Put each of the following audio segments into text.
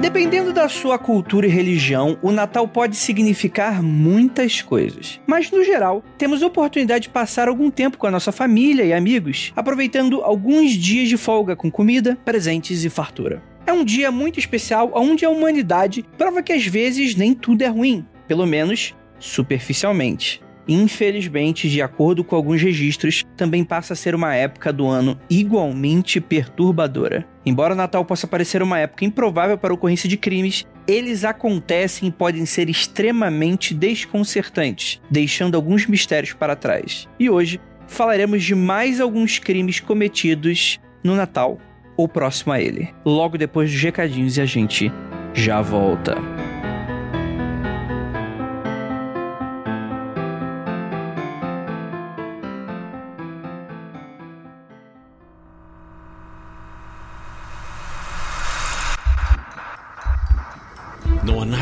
Dependendo da sua cultura e religião, o Natal pode significar muitas coisas. Mas, no geral, temos oportunidade de passar algum tempo com a nossa família e amigos, aproveitando alguns dias de folga com comida, presentes e fartura. É um dia muito especial onde a humanidade prova que às vezes nem tudo é ruim, pelo menos superficialmente. Infelizmente, de acordo com alguns registros, também passa a ser uma época do ano igualmente perturbadora. Embora o Natal possa parecer uma época improvável para a ocorrência de crimes, eles acontecem e podem ser extremamente desconcertantes, deixando alguns mistérios para trás. E hoje falaremos de mais alguns crimes cometidos no Natal ou próximo a ele. Logo depois dos recadinhos e a gente já volta.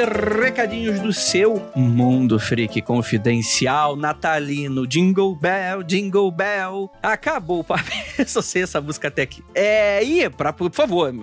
Agora na área de recadinhos do seu Mundo Freak Confidencial Natalino. Jingle Bell, Jingle Bell. Acabou o papo. Eu só sei essa música até aqui. É, e, pra, por favor,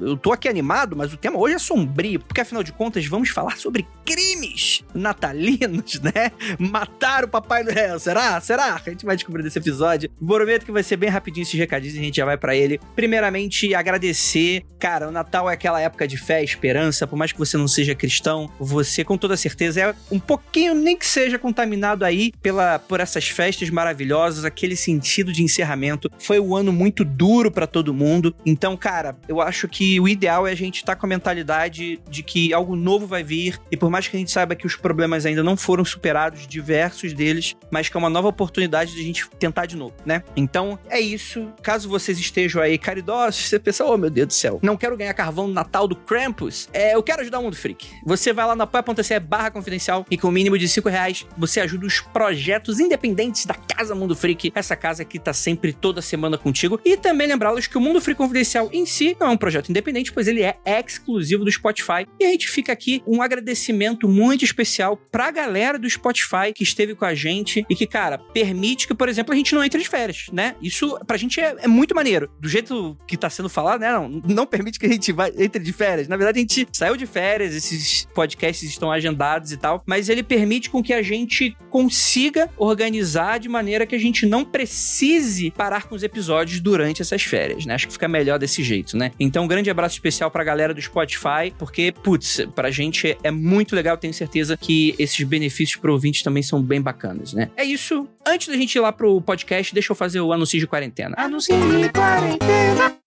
eu tô aqui animado, mas o tema hoje é sombrio, porque afinal de contas vamos falar sobre crimes natalinos, né? Matar o Papai Noel. Será? Será? A gente vai descobrir nesse episódio. Prometo que vai ser bem rapidinho esses recadinhos e a gente já vai para ele. Primeiramente, agradecer. Cara, o Natal é aquela época de fé, esperança, por mais que você não seja cristão, você com toda certeza é um pouquinho, nem que seja contaminado aí pela, por essas festas maravilhosas, aquele sentido de encerramento. Foi um ano muito duro para todo mundo. Então, cara, eu acho que o ideal é a gente estar tá com a mentalidade de que algo novo vai vir e por mais que a gente saiba que os problemas ainda não foram superados, diversos deles, mas que é uma nova oportunidade de a gente tentar de novo, né? Então, é isso. Caso vocês estejam aí caridosos, você pensa, oh meu Deus do céu, não quero ganhar carvão no Natal do Krampus, é, eu quero ajudar o Mundo Freak. Você vai lá no apoia.se barra confidencial e com o mínimo de 5 reais você ajuda os projetos independentes da Casa Mundo Freak, essa casa que tá sempre toda semana contigo. E também lembrá-los que o Mundo Freak Confidencial em si não é um projeto independente, pois ele é exclusivo do Spotify. E a gente fica aqui um agradecimento muito especial pra galera do Spotify que esteve com a gente e que, cara, permite que, por exemplo, a gente não entre de férias, né? Isso pra gente é, é muito maneiro. Do jeito que tá sendo falado, né? Não, não permite que a gente vá, entre de férias. Na verdade, a gente saiu de férias, esses podcasts estão agendados e tal, mas ele permite com que a gente consiga organizar de maneira que a gente não precise parar com os episódios durante essas férias, né? Acho que fica melhor desse jeito, né? Então, um grande abraço especial pra galera do Spotify, porque, putz, pra gente é muito legal, tenho certeza que esses benefícios pro ouvinte também são bem bacanas, né? É isso. Antes da gente ir lá pro podcast, deixa eu fazer o anúncio de quarentena. Anúncio de quarentena.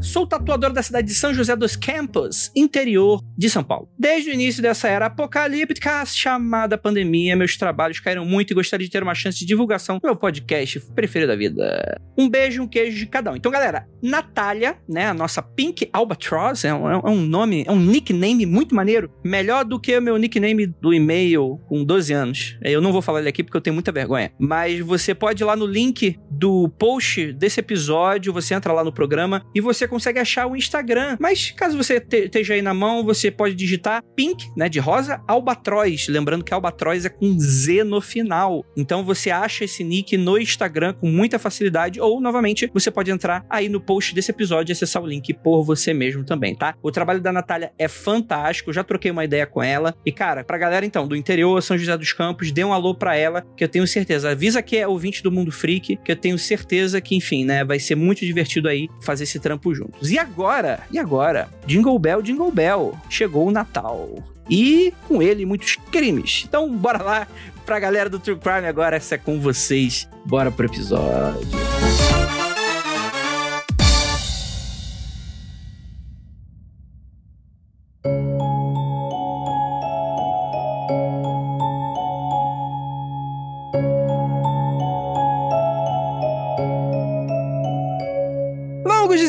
Sou tatuador da cidade de São José dos Campos, interior de São Paulo. Desde o início dessa era apocalíptica chamada pandemia, meus trabalhos caíram muito e gostaria de ter uma chance de divulgação do meu podcast preferido da vida. Um beijo e um queijo de cada um. Então, galera, Natália, né, a nossa Pink Albatross, é um, é um nome, é um nickname muito maneiro, melhor do que o meu nickname do e-mail com 12 anos. Eu não vou falar ele aqui porque eu tenho muita vergonha, mas você pode ir lá no link do post desse episódio, você entra lá no programa e você consegue achar o Instagram. Mas caso você esteja aí na mão, você pode digitar Pink, né, de rosa, Albatroz. Lembrando que Albatroz é com Z no final. Então você acha esse nick no Instagram com muita facilidade. Ou, novamente, você pode entrar aí no post desse episódio e acessar o link por você mesmo também, tá? O trabalho da Natália é fantástico. Já troquei uma ideia com ela. E, cara, pra galera então do interior, São José dos Campos, dê um alô pra ela, que eu tenho certeza. Avisa que é ouvinte do Mundo Freak, que eu tenho certeza que, enfim, né, vai ser muito divertido aí fazer esse trampo juntos. E agora, e agora? Jingle Bell, Jingle Bell. Chegou o Natal. E com ele muitos crimes. Então, bora lá pra galera do True Crime agora, essa é com vocês. Bora pro episódio.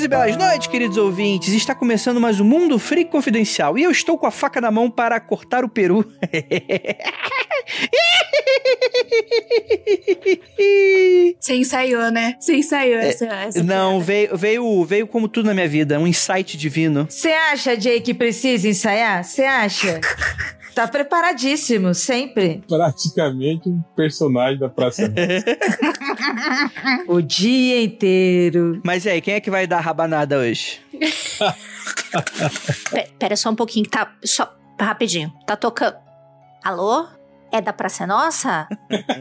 E belas noites, queridos ouvintes. Está começando mais um Mundo Freak Confidencial e eu estou com a faca na mão para cortar o peru. Você ensaiou, né? Você ensaiou é, essa, essa Não, veio, veio, veio como tudo na minha vida, um insight divino. Você acha, Jay, que precisa ensaiar? Você acha? Tá preparadíssimo, sempre. Praticamente um personagem da Praça O dia inteiro. Mas e aí, quem é que vai dar rabanada hoje? Pera só um pouquinho que tá. Só rapidinho. Tá tocando. Alô? É da Praça Nossa?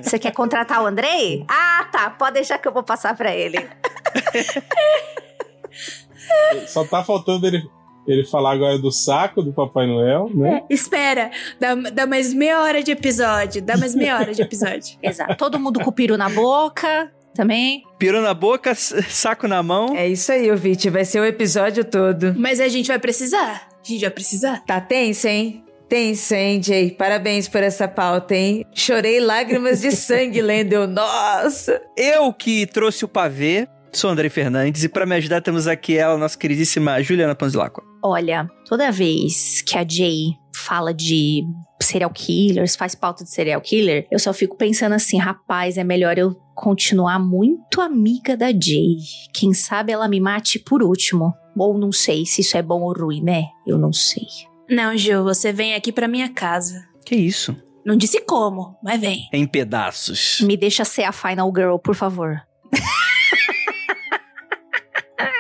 Você quer contratar o Andrei? Ah, tá. Pode deixar que eu vou passar pra ele. Só tá faltando ele ele falar agora do saco do Papai Noel, né? É, espera, dá, dá mais meia hora de episódio, dá mais meia hora de episódio. Exato. Todo mundo com o peru na boca também. Peru na boca, saco na mão. É isso aí, ouvinte, vai ser o episódio todo. Mas a gente vai precisar. A gente vai precisar. Tá tenso, hein? Tenso, hein, Jay? Parabéns por essa pauta, hein? Chorei lágrimas de sangue lendo. Nossa! Eu que trouxe o pavê, sou André Fernandes, e para me ajudar temos aqui ela, nossa queridíssima Juliana Panzilacqua. Olha, toda vez que a Jay fala de serial killers, faz pauta de serial killer, eu só fico pensando assim, rapaz, é melhor eu continuar muito amiga da Jay. Quem sabe ela me mate por último. Ou não sei se isso é bom ou ruim, né? Eu não sei. Não, Gil, você vem aqui pra minha casa. Que isso? Não disse como, mas vem. Em pedaços. Me deixa ser a final girl, por favor.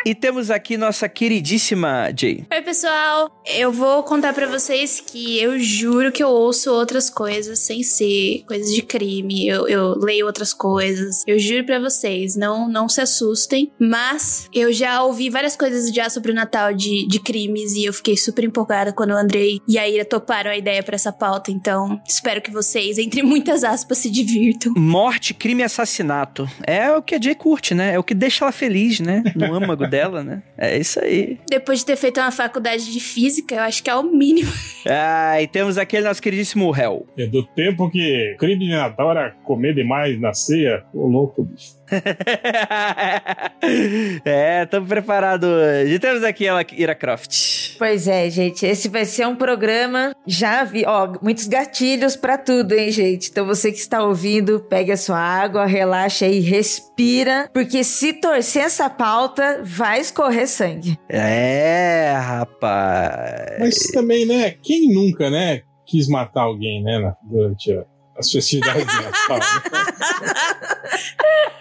E temos aqui nossa queridíssima Jay. Oi, pessoal. Eu vou contar para vocês que eu juro que eu ouço outras coisas sem ser coisas de crime. Eu, eu leio outras coisas. Eu juro para vocês, não não se assustem. Mas eu já ouvi várias coisas já sobre o Natal de, de crimes e eu fiquei super empolgada quando o Andrei e a Ira toparam a ideia para essa pauta. Então, espero que vocês, entre muitas aspas, se divirtam. Morte, crime e assassinato. É o que a Jay curte, né? É o que deixa ela feliz, né? No âmago dela, né? É isso aí. Depois de ter feito uma faculdade de física, eu acho que é o mínimo. Ah, e temos aquele nosso queridíssimo Hell. É do tempo que crime de Natal era comer demais na ceia. Ô, louco, bicho. é, estamos preparados hoje. E temos aqui ela, Ira Croft. Pois é, gente. Esse vai ser um programa. Já vi, ó, muitos gatilhos para tudo, hein, gente? Então você que está ouvindo, pegue a sua água, relaxa aí, respira. Porque se torcer essa pauta, vai escorrer sangue. É, rapaz. Mas também, né? Quem nunca, né? Quis matar alguém, né? Durante a as festividades de Natal.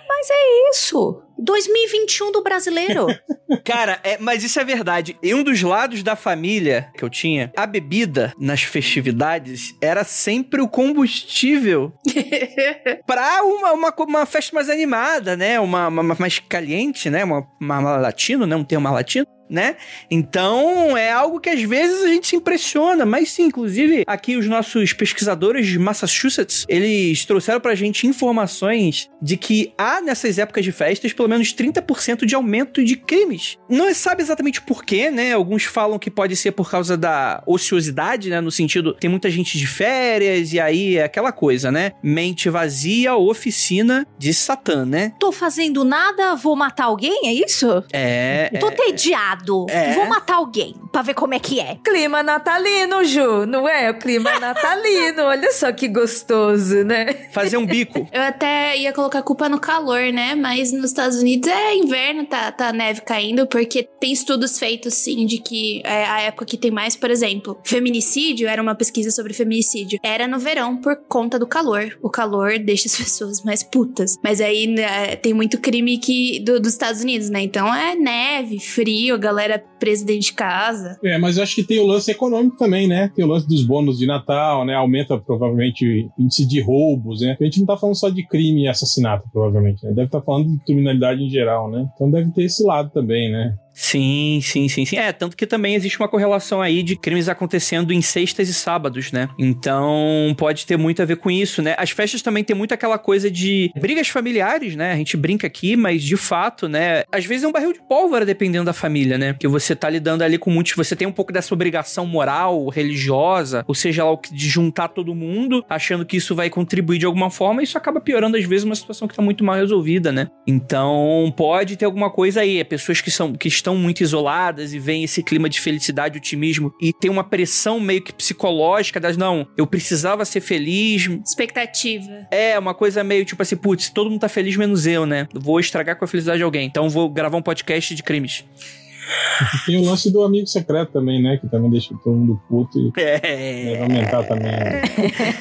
Mas é isso. 2021 do brasileiro. Cara, é, mas isso é verdade. E um dos lados da família que eu tinha, a bebida nas festividades era sempre o combustível pra uma, uma, uma, festa mais animada, né? Uma, uma mais caliente, né? Uma, uma latino, né? Um termo latino né? Então é algo que às vezes a gente se impressiona, mas sim, inclusive aqui os nossos pesquisadores de Massachusetts, eles trouxeram pra gente informações de que há nessas épocas de festas pelo menos 30% de aumento de crimes. Não se sabe exatamente porquê, né? Alguns falam que pode ser por causa da ociosidade, né? No sentido, tem muita gente de férias e aí é aquela coisa, né? Mente vazia, oficina de Satã, né? Tô fazendo nada, vou matar alguém, é isso? É. Tô é, tediado é. Vou matar alguém pra ver como é que é. Clima natalino, Ju, não é? O clima natalino. Olha só que gostoso, né? Fazer um bico. Eu até ia colocar culpa no calor, né? Mas nos Estados Unidos é inverno, tá, tá neve caindo, porque tem estudos feitos, sim, de que é a época que tem mais, por exemplo, feminicídio, era uma pesquisa sobre feminicídio, era no verão por conta do calor. O calor deixa as pessoas mais putas. Mas aí né, tem muito crime que do, dos Estados Unidos, né? Então é neve, frio, galera presa dentro de casa. É, mas eu acho que tem o lance econômico também, né? Tem o lance dos bônus de Natal, né? Aumenta provavelmente o índice de roubos, né? A gente não tá falando só de crime e assassinato, provavelmente, né? Deve estar tá falando de criminalidade em geral, né? Então deve ter esse lado também, né? Sim, sim, sim, sim. É, tanto que também existe uma correlação aí de crimes acontecendo em sextas e sábados, né? Então pode ter muito a ver com isso, né? As festas também tem muito aquela coisa de brigas familiares, né? A gente brinca aqui, mas de fato, né? Às vezes é um barril de pólvora dependendo da família, né? Que você tá lidando ali com muitos. Você tem um pouco dessa obrigação moral, religiosa, ou seja lá, de juntar todo mundo, achando que isso vai contribuir de alguma forma, e isso acaba piorando às vezes uma situação que tá muito mal resolvida, né? Então pode ter alguma coisa aí. É pessoas que são. que estão muito isoladas e vem esse clima de felicidade, otimismo e tem uma pressão meio que psicológica das não, eu precisava ser feliz. Expectativa. É, uma coisa meio tipo assim, putz, todo mundo tá feliz menos eu, né? Vou estragar com a felicidade de alguém. Então vou gravar um podcast de crimes. Tem o lance do amigo secreto também, né? Que também deixa todo mundo puto e É. deve aumentar também. né?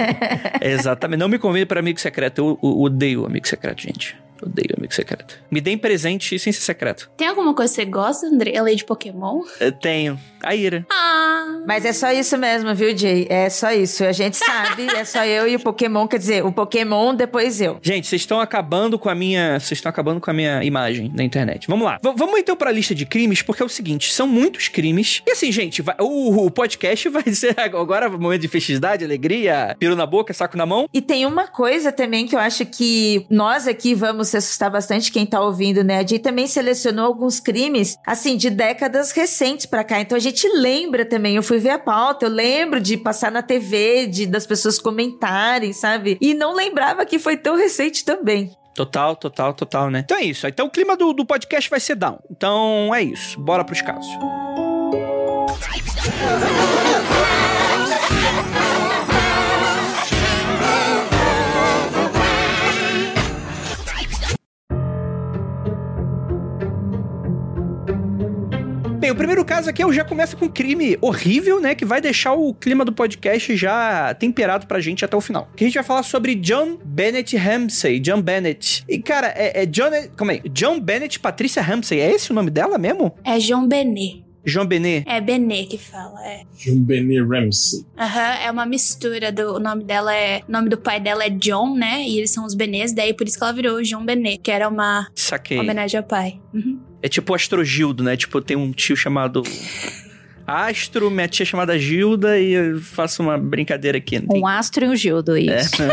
Exatamente. Não me convide para amigo secreto. Eu, eu odeio amigo secreto, gente. Odeio amigo secreto. Me deem presente sem ser secreto. Tem alguma coisa que você gosta, André? Além de Pokémon? Eu tenho. A ira. Ah. Mas é só isso mesmo, viu, Jay? É só isso. A gente sabe, é só eu e o Pokémon. Quer dizer, o Pokémon, depois eu. Gente, vocês estão acabando com a minha. Vocês estão acabando com a minha imagem na internet. Vamos lá. V- vamos então pra lista de crimes, porque é o seguinte: são muitos crimes. E assim, gente, vai- o, o podcast vai ser agora um momento de felicidade, alegria, piro na boca, saco na mão. E tem uma coisa também que eu acho que nós aqui vamos se assustar bastante, quem tá ouvindo, né? A Jay também selecionou alguns crimes, assim, de décadas recentes pra cá. Então a gente lembra também. Eu fui ver a pauta, eu lembro de passar na TV, de das pessoas comentarem, sabe? E não lembrava que foi tão recente também. Total, total, total, né? Então é isso. Então o clima do, do podcast vai ser down. Então é isso. Bora pros casos. Bem, o primeiro caso aqui eu já começa com um crime horrível, né? Que vai deixar o clima do podcast já temperado pra gente até o final. Que a gente vai falar sobre John Bennett Ramsey. John Bennett. E, cara, é, é John. Calma aí. John Bennett Patrícia Ramsey. É esse o nome dela mesmo? É João Benet. João Benet. É Benet que fala, é. Jumbeni Ramsey. Aham, é uma mistura do o nome dela é. O nome do pai dela é John, né? E eles são os Benets, daí por isso que ela virou João Benet, que era uma Saquei. homenagem ao pai. Uhum. É tipo o Astrogildo, né? Tipo, tem um tio chamado. Astro, minha tia chamada Gilda e eu faço uma brincadeira aqui. tem- Um astro e um Gildo, isso.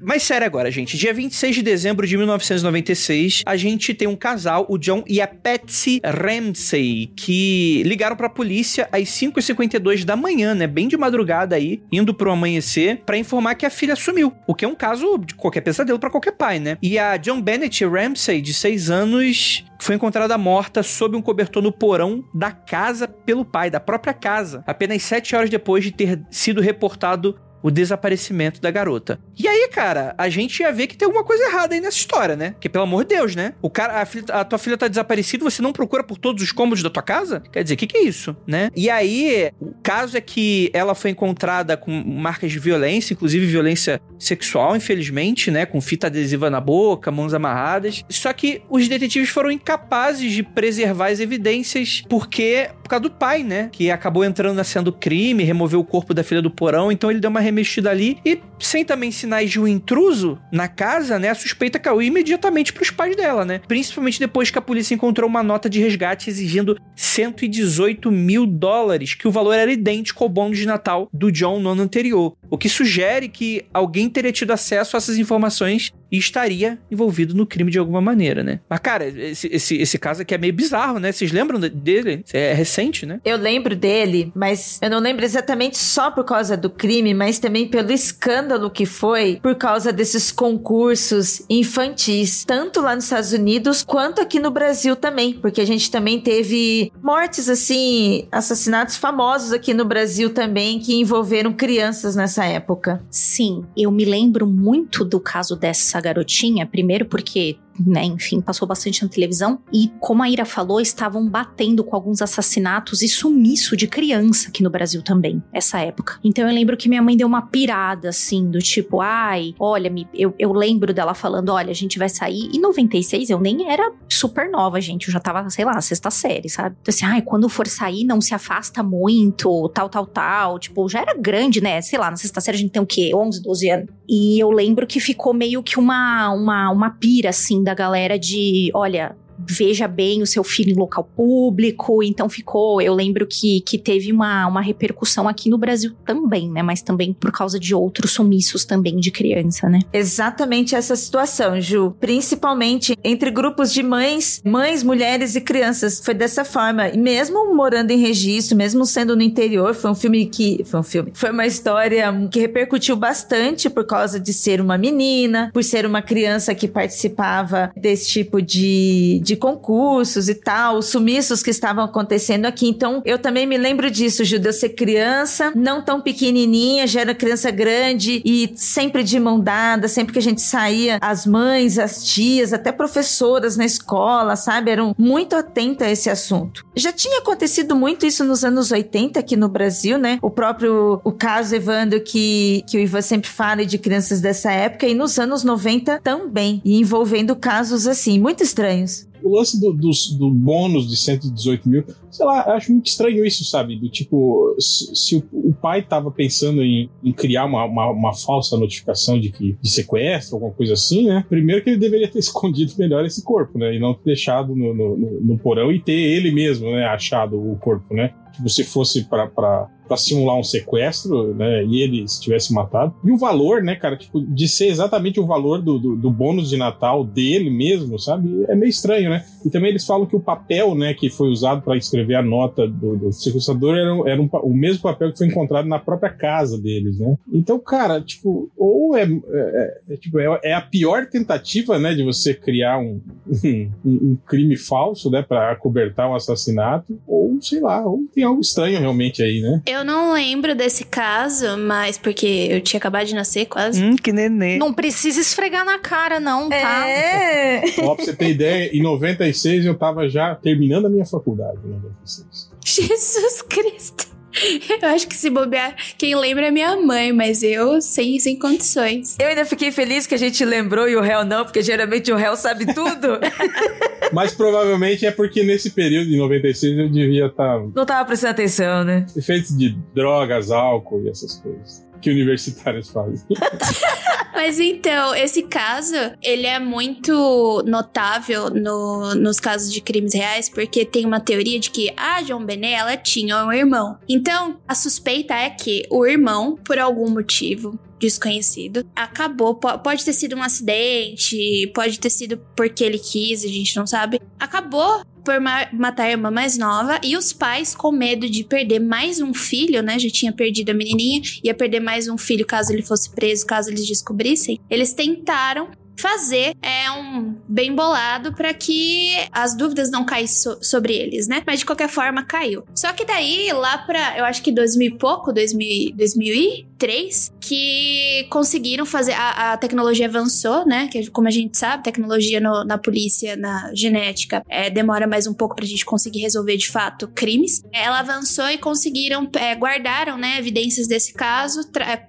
Mas sério agora, gente. Dia 26 de dezembro de 1996, a gente tem um casal, o John e a Patsy Ramsey, que ligaram pra polícia às 5h52 da manhã, né? Bem de madrugada aí, indo pro amanhecer, pra informar que a filha sumiu. O que é um caso de qualquer pesadelo pra qualquer pai, né? E a John Bennett Ramsey, de 6 anos, foi encontrada morta sob um cobertor no porão da casa pelo pai, da própria casa, apenas sete horas depois de ter sido reportado o desaparecimento da garota. E aí, cara, a gente ia ver que tem alguma coisa errada aí nessa história, né? Porque, pelo amor de Deus, né? O cara, a, filha- a tua filha tá desaparecida, você não procura por todos os cômodos da tua casa? Quer dizer, o que, que é isso, né? E aí, o caso é que ela foi encontrada com marcas de violência, inclusive violência sexual, infelizmente, né? Com fita adesiva na boca, mãos amarradas. Só que os detetives foram incapazes de preservar as evidências porque por causa do pai, né? Que acabou entrando na cena do crime, removeu o corpo da filha do porão, então ele deu uma remexida ali e sem também sinais de um intruso na casa, né? A suspeita caiu imediatamente pros pais dela, né? Principalmente depois que a polícia encontrou uma nota de resgate exigindo 118 mil dólares, que o valor era idêntico ao bônus de Natal do John no ano anterior. O que sugere que alguém teria tido acesso a essas informações e estaria envolvido no crime de alguma maneira, né? Mas, cara, esse, esse, esse caso aqui é meio bizarro, né? Vocês lembram de- dele? É recente, né? Eu lembro dele, mas eu não lembro exatamente só por causa do crime, mas também pelo escândalo que foi por causa desses concursos infantis, tanto lá nos Estados Unidos quanto aqui no Brasil também, porque a gente também teve mortes assim, assassinatos famosos aqui no Brasil também que envolveram crianças nessa época. Sim, eu me lembro muito do caso dessa garotinha, primeiro porque, né, enfim, passou bastante na televisão e, como a Ira falou, estavam batendo com alguns assassinatos e sumiço de criança aqui no Brasil também, essa época. Então eu lembro que minha mãe deu uma pirada, assim, do tipo, ai, olha, eu, eu lembro dela falando, olha, a gente vai sair. Em 96 eu nem era super nova, gente, eu já tava, sei lá, sexta série, sabe? Então assim, ai, quando for sair, não se afasta muito, tal, tal, tal. Tipo, já era grande, né? Sei lá, na sexta série a gente tem o quê? 11, 12 anos. E eu lembro que ficou meio que uma, uma, uma pira, assim, da galera de, olha, veja bem o seu filho em local público. Então ficou, eu lembro que, que teve uma, uma repercussão aqui no Brasil também, né? Mas também por causa de outros sumiços também de criança, né? Exatamente essa situação, Ju. Principalmente entre grupos de mães, mães, mulheres e crianças. Foi dessa forma. E mesmo morando em registro, mesmo sendo no interior, foi um filme que. Foi um filme. Foi uma história que repercutiu bastante por causa de ser uma menina, por ser uma criança que participava desse tipo de, de concursos e tal, os sumiços que estavam acontecendo aqui. Então, eu também me lembro disso, eu ser criança, não tão pequenininha, já era criança grande e sempre de mão dada, sempre que a gente saía, as mães, as tias, até professoras na escola, sabe, eram muito atentas a esse assunto. Já tinha acontecido muito isso nos anos 80 aqui no Brasil, né? O próprio o caso Evandro que, que o Ivan sempre fala de crianças dessa época e nos anos 90 também, e envolvendo casos assim, muito estranhos o lance do, do, do, bônus de 118 mil, sei lá, acho muito estranho isso, sabe? Do tipo, se, se o, o, pai tava pensando em, em criar uma, uma, uma, falsa notificação de que de sequestro, alguma coisa assim, né? Primeiro que ele deveria ter escondido melhor esse corpo, né? E não ter deixado no, no, no, no porão e ter ele mesmo, né? Achado o corpo, né? Tipo, se fosse para para simular um sequestro, né? E ele se tivesse matado. E o valor, né, cara, tipo, de ser exatamente o valor do, do, do, bônus de Natal dele mesmo, sabe? É meio estranho, né? E também eles falam que o papel, né, que foi usado para escrever a nota do, do sequestrador era, era um, o mesmo papel que foi encontrado na própria casa deles, né? Então, cara, tipo, ou é, é, é tipo, é, é, a pior tentativa, né, de você criar um, um, um crime falso, né, para acobertar um assassinato, ou sei lá, ou tem algo estranho realmente aí, né? Eu não lembro desse caso, mas porque eu tinha acabado de nascer quase. Hum, que nenê. Não precisa esfregar na cara, não, tá? É. Ó, pra você ter ideia, em 96 eu tava já terminando a minha faculdade, em 96. Jesus Cristo. Eu acho que se bobear, quem lembra é minha mãe, mas eu sem, sem condições. Eu ainda fiquei feliz que a gente lembrou e o réu não, porque geralmente o réu sabe tudo. mas provavelmente é porque nesse período de 96 eu devia estar. Tá... Não tava prestando atenção, né? Efeitos de drogas, álcool e essas coisas que universitários fazem. Mas então, esse caso, ele é muito notável no, nos casos de crimes reais, porque tem uma teoria de que a John Benet, ela tinha um irmão. Então, a suspeita é que o irmão, por algum motivo, desconhecido. Acabou, pode ter sido um acidente, pode ter sido porque ele quis, a gente não sabe. Acabou por matar a irmã mais nova e os pais com medo de perder mais um filho, né? Já tinha perdido a menininha, ia perder mais um filho caso ele fosse preso, caso eles descobrissem. Eles tentaram fazer é um bem bolado para que as dúvidas não caíssem so sobre eles, né? Mas de qualquer forma caiu. Só que daí lá para, eu acho que 2000 e pouco, 2000, 2003, que conseguiram fazer a, a tecnologia avançou, né? Que como a gente sabe, tecnologia no, na polícia, na genética, é, demora mais um pouco pra gente conseguir resolver de fato crimes. Ela avançou e conseguiram é, guardaram, né, evidências desse caso,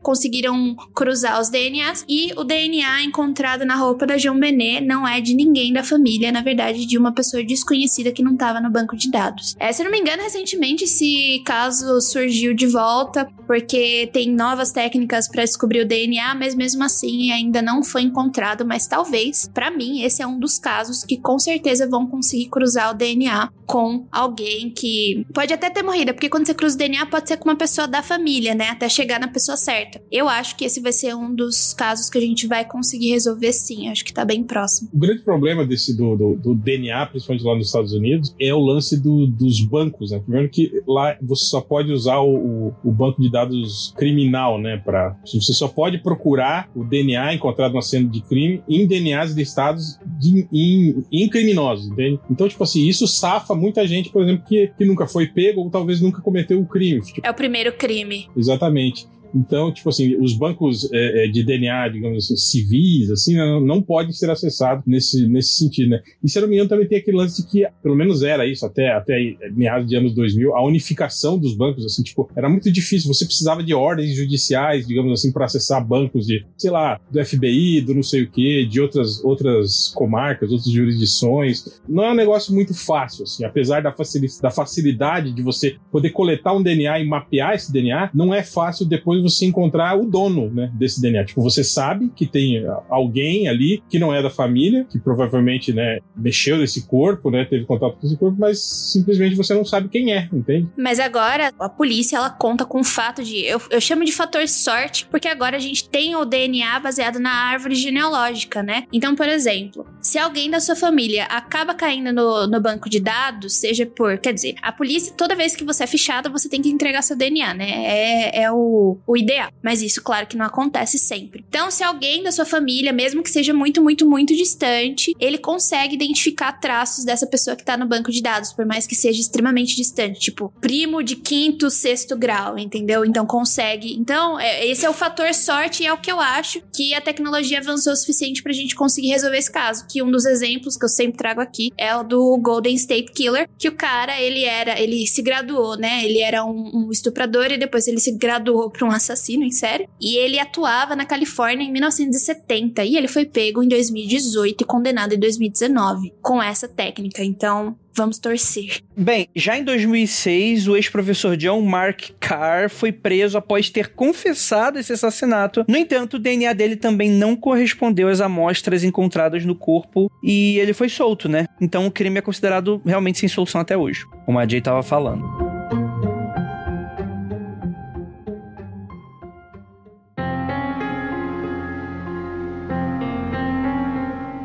conseguiram cruzar os DNAs e o DNA encontrado na roupa da João Benet não é de ninguém da família, na verdade, de uma pessoa desconhecida que não estava no banco de dados. É, se não me engano, recentemente esse caso surgiu de volta, porque tem novas técnicas para descobrir o DNA, mas mesmo assim ainda não foi encontrado. Mas talvez, para mim, esse é um dos casos que com certeza vão conseguir cruzar o DNA com alguém que pode até ter morrido, porque quando você cruza o DNA pode ser com uma pessoa da família, né? Até chegar na pessoa certa. Eu acho que esse vai ser um dos casos que a gente vai conseguir resolver sim, acho que tá bem próximo. O grande problema desse do, do, do DNA, principalmente lá nos Estados Unidos, é o lance do, dos bancos, né? Primeiro que lá você só pode usar o, o, o banco de dados criminal, né? Pra, você só pode procurar o DNA encontrado na cena de crime em DNAs listados de, em, em criminosos, entende? Então, tipo assim, isso safa muita gente, por exemplo, que, que nunca foi pego ou talvez nunca cometeu o crime. Tipo, é o primeiro crime. Exatamente. Então, tipo assim, os bancos é, é de DNA, digamos assim, civis, assim, não, não podem ser acessados nesse, nesse sentido, né? E se eu não me engano, também tem aquele lance de que, pelo menos era isso, até, até meados de anos 2000, a unificação dos bancos, assim, tipo, era muito difícil. Você precisava de ordens judiciais, digamos assim, para acessar bancos de, sei lá, do FBI, do não sei o quê, de outras, outras comarcas, outras jurisdições. Não é um negócio muito fácil, assim, apesar da, facilidade, da facilidade de você poder coletar um DNA e mapear esse DNA, não é fácil depois depois você encontrar o dono, né, desse DNA. Tipo, você sabe que tem alguém ali que não é da família, que provavelmente, né, mexeu nesse corpo, né, teve contato com esse corpo, mas simplesmente você não sabe quem é, entende? Mas agora a polícia ela conta com o fato de eu, eu chamo de fator sorte, porque agora a gente tem o DNA baseado na árvore genealógica, né? Então, por exemplo, Se alguém da sua família acaba caindo no, no banco de dados, seja por. Quer dizer, a polícia, toda vez que você é fichado, você tem que entregar seu DNA, né? É, é o, o ideal. Mas isso, claro, que não acontece sempre. Então, se alguém da sua família, mesmo que seja muito, muito, muito distante, ele consegue identificar traços dessa pessoa que tá no banco de dados, por mais que seja extremamente distante. Tipo, primo de quinto, sexto grau, entendeu? Então consegue. Então, é, esse é o fator sorte e é o que eu acho que a tecnologia avançou o suficiente pra gente conseguir resolver esse caso. Que um dos exemplos que eu sempre trago aqui é o do Golden State Killer, que o cara, ele era, ele se graduou, né? Ele era um, um estuprador e depois ele se graduou para um assassino em série. E ele atuava na Califórnia em 1970 e ele foi pego em 2018 e condenado em 2019 com essa técnica. Então, Vamos torcer. Bem, já em 2006, o ex-professor John Mark Carr foi preso após ter confessado esse assassinato. No entanto, o DNA dele também não correspondeu às amostras encontradas no corpo e ele foi solto, né? Então o crime é considerado realmente sem solução até hoje, como a Jay estava falando.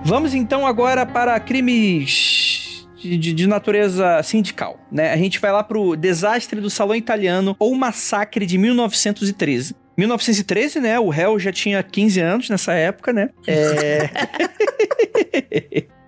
Vamos então agora para crimes de, de, de, natureza sindical, né? A gente vai lá pro desastre do salão italiano ou massacre de 1913. 1913, né? O réu já tinha 15 anos nessa época, né? É...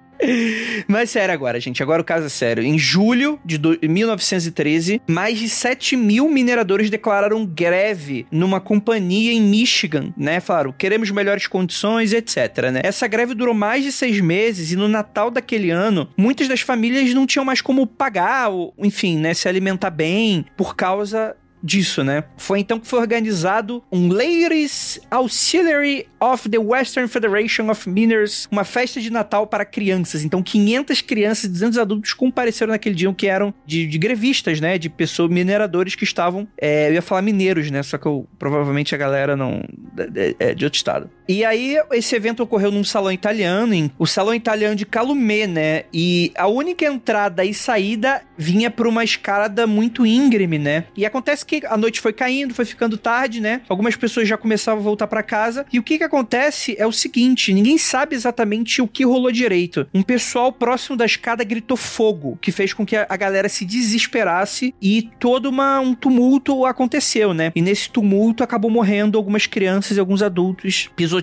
Mas sério agora, gente. Agora o caso é sério. Em julho de 1913, mais de 7 mil mineradores declararam greve numa companhia em Michigan, né? Falaram, queremos melhores condições, etc, né? Essa greve durou mais de seis meses e no Natal daquele ano, muitas das famílias não tinham mais como pagar, ou, enfim, né? Se alimentar bem por causa disso, né? Foi então que foi organizado um Ladies Auxiliary of the Western Federation of Miners, uma festa de Natal para crianças. Então, 500 crianças e 200 adultos compareceram naquele dia, que eram de, de grevistas, né? De pessoas, mineradores que estavam, é, eu ia falar mineiros, né? Só que eu, provavelmente a galera não, é, é de outro estado. E aí, esse evento ocorreu num salão italiano, em, o salão italiano de Calumé, né? E a única entrada e saída vinha por uma escada muito íngreme, né? E acontece que a noite foi caindo, foi ficando tarde, né? Algumas pessoas já começavam a voltar para casa. E o que que acontece é o seguinte: ninguém sabe exatamente o que rolou direito. Um pessoal próximo da escada gritou fogo, que fez com que a galera se desesperasse e todo uma, um tumulto aconteceu, né? E nesse tumulto acabou morrendo algumas crianças e alguns adultos pisoteados,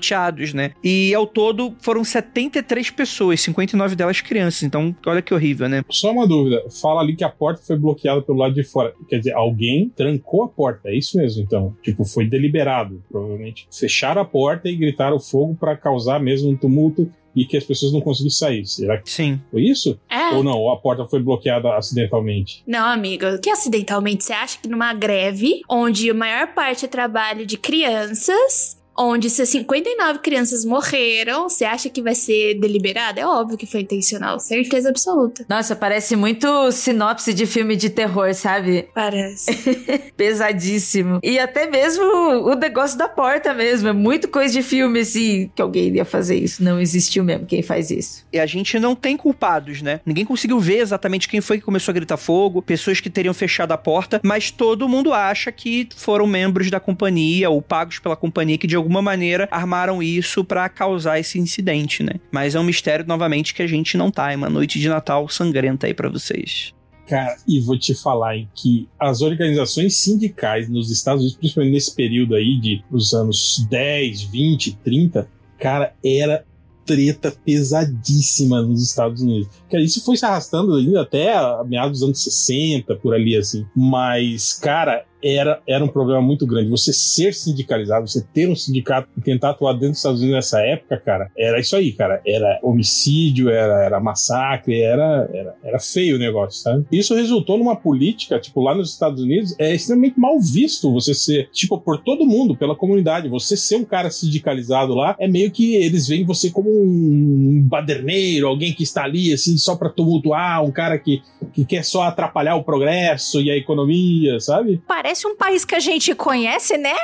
né? E ao todo foram 73 pessoas, 59 delas crianças. Então, olha que horrível, né? Só uma dúvida: fala ali que a porta foi bloqueada pelo lado de fora. Quer dizer, alguém trancou a porta. É isso mesmo, então. Tipo, foi deliberado. Provavelmente fecharam a porta e gritaram fogo para causar mesmo um tumulto e que as pessoas não conseguissem sair. Será que Sim. foi isso? É. Ou não? Ou a porta foi bloqueada acidentalmente? Não, amigo, que acidentalmente você acha que numa greve, onde a maior parte é trabalho de crianças, onde se 59 crianças morreram, você acha que vai ser deliberado? É óbvio que foi intencional, certeza absoluta. Nossa, parece muito sinopse de filme de terror, sabe? Parece. Pesadíssimo. E até mesmo o negócio da porta mesmo, é muito coisa de filme assim, que alguém iria fazer isso. Não existiu mesmo quem faz isso. E a gente não tem culpados, né? Ninguém conseguiu ver exatamente quem foi que começou a gritar fogo, pessoas que teriam fechado a porta, mas todo mundo acha que foram membros da companhia ou pagos pela companhia que de alguma maneira armaram isso para causar esse incidente, né? Mas é um mistério novamente que a gente não tá, é uma noite de Natal sangrenta aí para vocês. Cara, e vou te falar em que as organizações sindicais nos Estados Unidos, principalmente nesse período aí de os anos 10, 20, 30, cara, era treta pesadíssima nos Estados Unidos. Que isso foi se arrastando ainda até meados dos anos 60, por ali assim. Mas, cara, era, era um problema muito grande. Você ser sindicalizado, você ter um sindicato e tentar atuar dentro dos Estados Unidos nessa época, cara, era isso aí, cara. Era homicídio, era, era massacre, era, era, era feio o negócio, sabe? Isso resultou numa política, tipo, lá nos Estados Unidos, é extremamente mal visto você ser, tipo, por todo mundo, pela comunidade. Você ser um cara sindicalizado lá, é meio que eles veem você como um baderneiro, alguém que está ali, assim, só pra tumultuar, um cara que, que quer só atrapalhar o progresso e a economia, sabe? Parece parece um país que a gente conhece, né?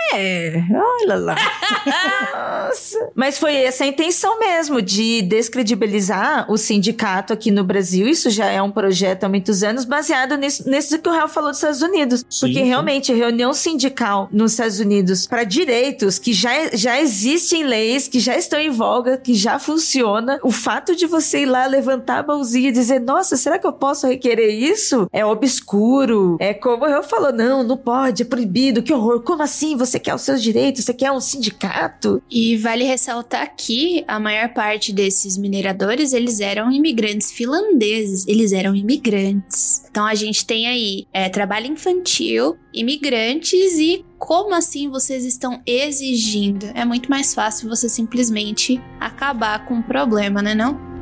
Olha lá. Nossa. Mas foi essa a intenção mesmo, de descredibilizar o sindicato aqui no Brasil. Isso já é um projeto há muitos anos, baseado nisso, nisso que o Real falou dos Estados Unidos. Sim, Porque sim. realmente, reunião sindical nos Estados Unidos para direitos que já, já existem leis, que já estão em voga, que já funciona. O fato de você ir lá levantar a mãozinha e dizer, nossa, será que eu posso requerer isso? É obscuro. É como eu falou, não, não pode, é proibido, que horror. Como assim? Você quer os seus direitos? Você quer um sindicato? E vale ressaltar que a maior parte desses mineradores, eles eram imigrantes finlandeses, eles eram imigrantes. Então a gente tem aí é, trabalho infantil, imigrantes e como assim vocês estão exigindo? É muito mais fácil você simplesmente acabar com o problema, né não?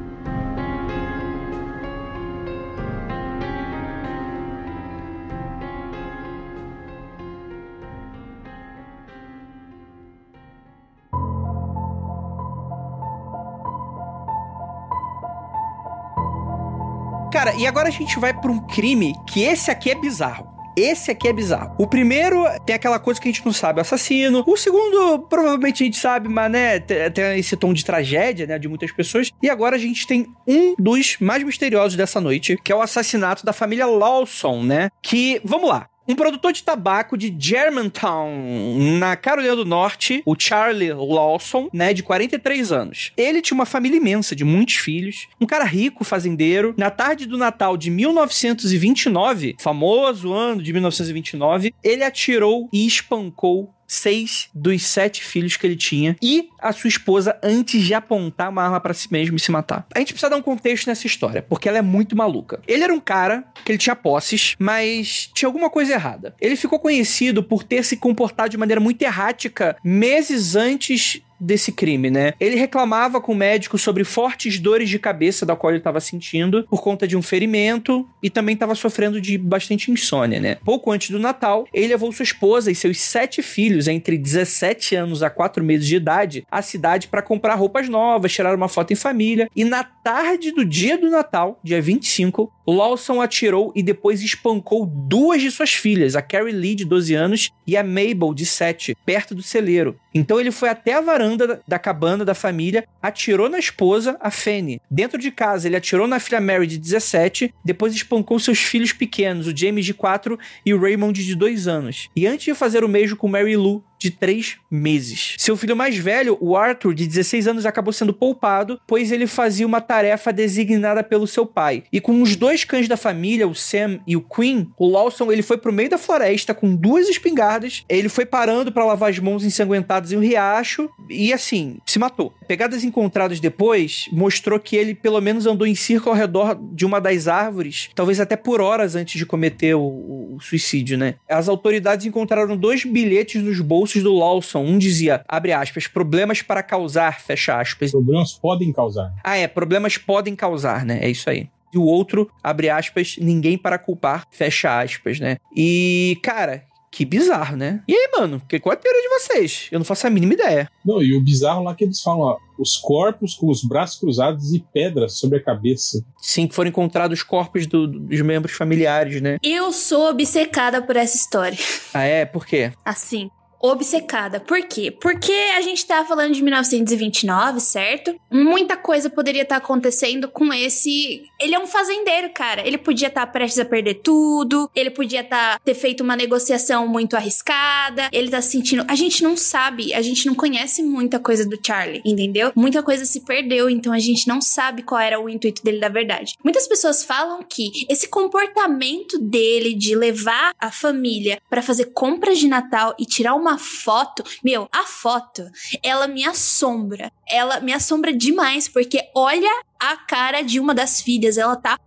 Cara, e agora a gente vai pra um crime que esse aqui é bizarro. Esse aqui é bizarro. O primeiro tem aquela coisa que a gente não sabe, assassino. O segundo, provavelmente a gente sabe, mas né, tem esse tom de tragédia, né, de muitas pessoas. E agora a gente tem um dos mais misteriosos dessa noite, que é o assassinato da família Lawson, né? Que, vamos lá. Um produtor de tabaco de Germantown, na Carolina do Norte, o Charlie Lawson, né, de 43 anos. Ele tinha uma família imensa, de muitos filhos, um cara rico, fazendeiro. Na tarde do Natal de 1929, famoso ano de 1929, ele atirou e espancou seis dos sete filhos que ele tinha e a sua esposa antes de apontar uma arma pra si mesmo e se matar. A gente precisa dar um contexto nessa história, porque ela é muito maluca. Ele era um cara que ele tinha posses, mas tinha alguma coisa errada. Ele ficou conhecido por ter se comportado de maneira muito errática meses antes desse crime, né? Ele reclamava com o médico sobre fortes dores de cabeça da qual ele estava sentindo por conta de um ferimento e também estava sofrendo de bastante insônia, né? Pouco antes do Natal, ele levou sua esposa e seus sete filhos entre 17 anos a 4 meses de idade à cidade para comprar roupas novas, tirar uma foto em família e na tarde do dia do Natal, dia 25, Lawson atirou e depois espancou duas de suas filhas, a Carrie Lee de 12 anos e a Mabel de 7, perto do celeiro. Então ele foi até a varanda da cabana da família, atirou na esposa, a Fanny. Dentro de casa, ele atirou na filha Mary de 17, depois espancou seus filhos pequenos, o James de 4 e o Raymond de 2 anos. E antes de fazer o mesmo com Mary Lou, de três meses. Seu filho mais velho, o Arthur, de 16 anos, acabou sendo poupado, pois ele fazia uma tarefa designada pelo seu pai. E com os dois cães da família, o Sam e o Queen, o Lawson ele foi pro meio da floresta com duas espingardas. Ele foi parando para lavar as mãos ensanguentadas em um riacho e assim se matou. Pegadas encontradas depois mostrou que ele pelo menos andou em círculo ao redor de uma das árvores, talvez até por horas antes de cometer o- o suicídio, né? As autoridades encontraram dois bilhetes nos bolsos do Lawson. Um dizia, abre aspas, problemas para causar, fecha aspas. Problemas podem causar. Ah, é, problemas podem causar, né? É isso aí. E o outro, abre aspas, ninguém para culpar, fecha aspas, né? E, cara, que bizarro, né? E aí, mano, que, qual é a teoria de vocês? Eu não faço a mínima ideia. Não, e o bizarro lá que eles falam, ó, os corpos com os braços cruzados e pedras sobre a cabeça. Sim, que foram encontrados os corpos do- dos membros familiares, né? Eu sou obcecada por essa história. Ah, é? Por quê? Assim, obcecada. Por quê? Porque a gente tá falando de 1929, certo? Muita coisa poderia estar acontecendo com esse. Ele é um fazendeiro, cara. Ele podia estar prestes a perder tudo. Ele podia estar ter feito uma negociação muito arriscada. Ele tá se sentindo. A gente não sabe, a gente não conhece muita coisa do Charlie, entendeu? Muita coisa se perdeu, então a gente não sabe qual era o intuito dele da verdade. Muitas pessoas falam que esse comportamento dele de levar a família pra fazer compras de Natal e tirar uma foto, meu, a foto, ela me assombra. Ela me assombra demais porque olha a cara de uma das filhas, ela tá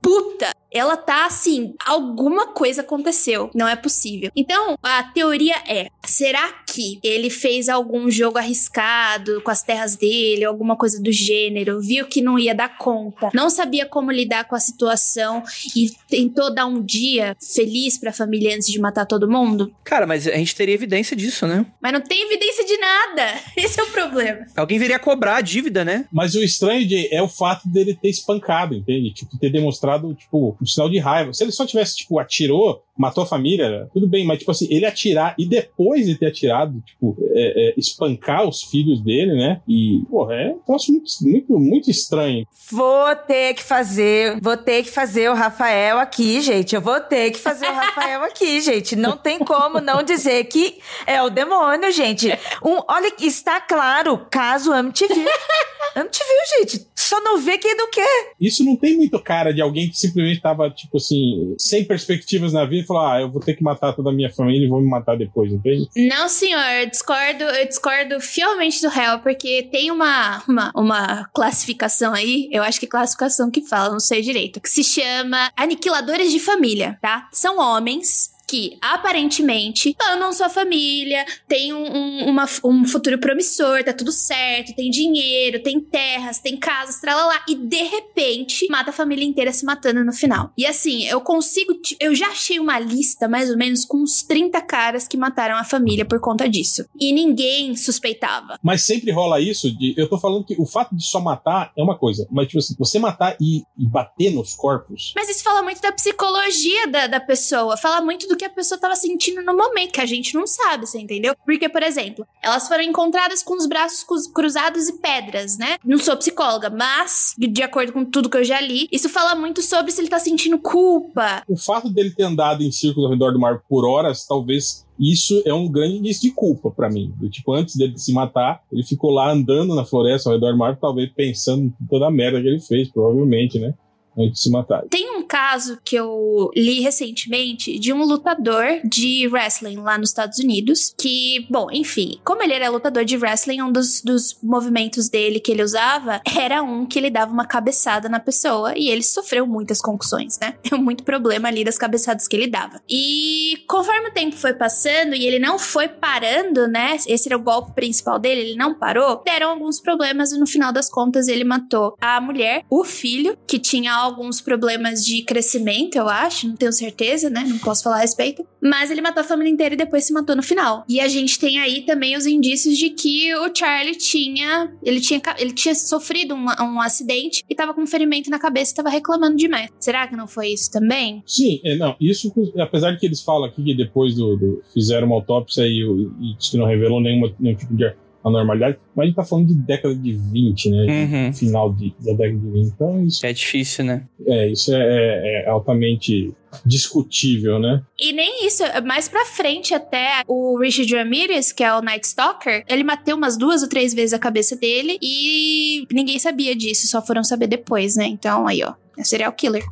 puta. Ela tá assim, alguma coisa aconteceu, não é possível. Então, a teoria é: será que ele fez algum jogo arriscado com as terras dele, alguma coisa do gênero, viu que não ia dar conta, não sabia como lidar com a situação e tentou dar um dia feliz pra família antes de matar todo mundo? Cara, mas a gente teria evidência disso, né? Mas não tem evidência de nada. Esse é o problema. Alguém viria cobrar a dívida, né? Mas o estranho Jay, é o fato dele ter espancado, entende? Tipo, ter demonstrado, tipo, um sinal de raiva. Se ele só tivesse, tipo, atirou, matou a família, tudo bem, mas, tipo assim, ele atirar e depois de ter atirado, tipo, é, é, espancar os filhos dele, né? E, porra, é um troço muito, muito, muito estranho. Vou ter que fazer, vou ter que fazer o Rafael aqui, gente. Eu vou ter que fazer o Rafael aqui, gente. Não tem como não dizer que é o demônio, gente. Um, olha, está claro, caso MTV. MTV, gente. Só não vê quem não quer. Isso não tem muito cara de alguém que simplesmente tava, tipo assim, sem perspectivas na vida e falou: ah, eu vou ter que matar toda a minha família e vou me matar depois, entende? Não, senhor, eu discordo, eu discordo fielmente do réu, porque tem uma, uma, uma classificação aí, eu acho que é classificação que fala, não sei direito, que se chama aniquiladores de família, tá? São homens que aparentemente amam sua família, tem um, um, uma, um futuro promissor, tá tudo certo, tem dinheiro, tem terras, tem casas, tralala, e de repente mata a família inteira se matando no final. E assim, eu consigo. Eu já achei uma lista, mais ou menos, com uns 30 caras que mataram a família por conta disso. E ninguém suspeitava. Mas sempre rola isso de. Eu tô falando que o fato de só matar é uma coisa, mas tipo assim, você matar e, e bater nos corpos. Mas isso fala muito da psicologia da, da pessoa, fala muito do que a pessoa tava sentindo no momento, que a gente não sabe, você entendeu? Porque, por exemplo, elas foram encontradas com os braços cruzados e pedras, né? Não sou psicóloga, mas, de acordo com tudo que eu já li, isso fala muito sobre se ele tá sentindo culpa. O fato dele ter andado em círculo ao redor do mar por horas, talvez isso é um grande indício de culpa para mim. Tipo, antes dele se matar, ele ficou lá andando na floresta ao redor do mar, talvez pensando em toda a merda que ele fez, provavelmente, né? Antes de se matar. Tem um caso que eu li recentemente de um lutador de wrestling lá nos Estados Unidos, que, bom, enfim, como ele era lutador de wrestling, um dos, dos movimentos dele que ele usava era um que ele dava uma cabeçada na pessoa e ele sofreu muitas concussões, né? Tem muito problema ali das cabeçadas que ele dava. E conforme o tempo foi passando e ele não foi parando, né? Esse era o golpe principal dele, ele não parou, deram alguns problemas e no final das contas ele matou a mulher, o filho, que tinha alguns problemas de crescimento, eu acho, não tenho certeza, né? Não posso falar a respeito. Mas ele matou a família inteira e depois se matou no final. E a gente tem aí também os indícios de que o Charlie tinha. Ele tinha, ele tinha sofrido um, um acidente e tava com um ferimento na cabeça e tava reclamando demais. Será que não foi isso também? Sim, é, não. Isso, apesar de que eles falam aqui que depois do, do fizeram uma autópsia e, e, e não revelou nenhuma, nenhum tipo de a normalidade, mas a gente tá falando de década de 20, né? Uhum. Final de, da década de 20. Então, isso. É difícil, né? É, isso é, é, é altamente discutível, né? E nem isso, mais pra frente até, o Richard Ramirez, que é o Night Stalker, ele matou umas duas ou três vezes a cabeça dele e ninguém sabia disso, só foram saber depois, né? Então, aí, ó, é serial killer.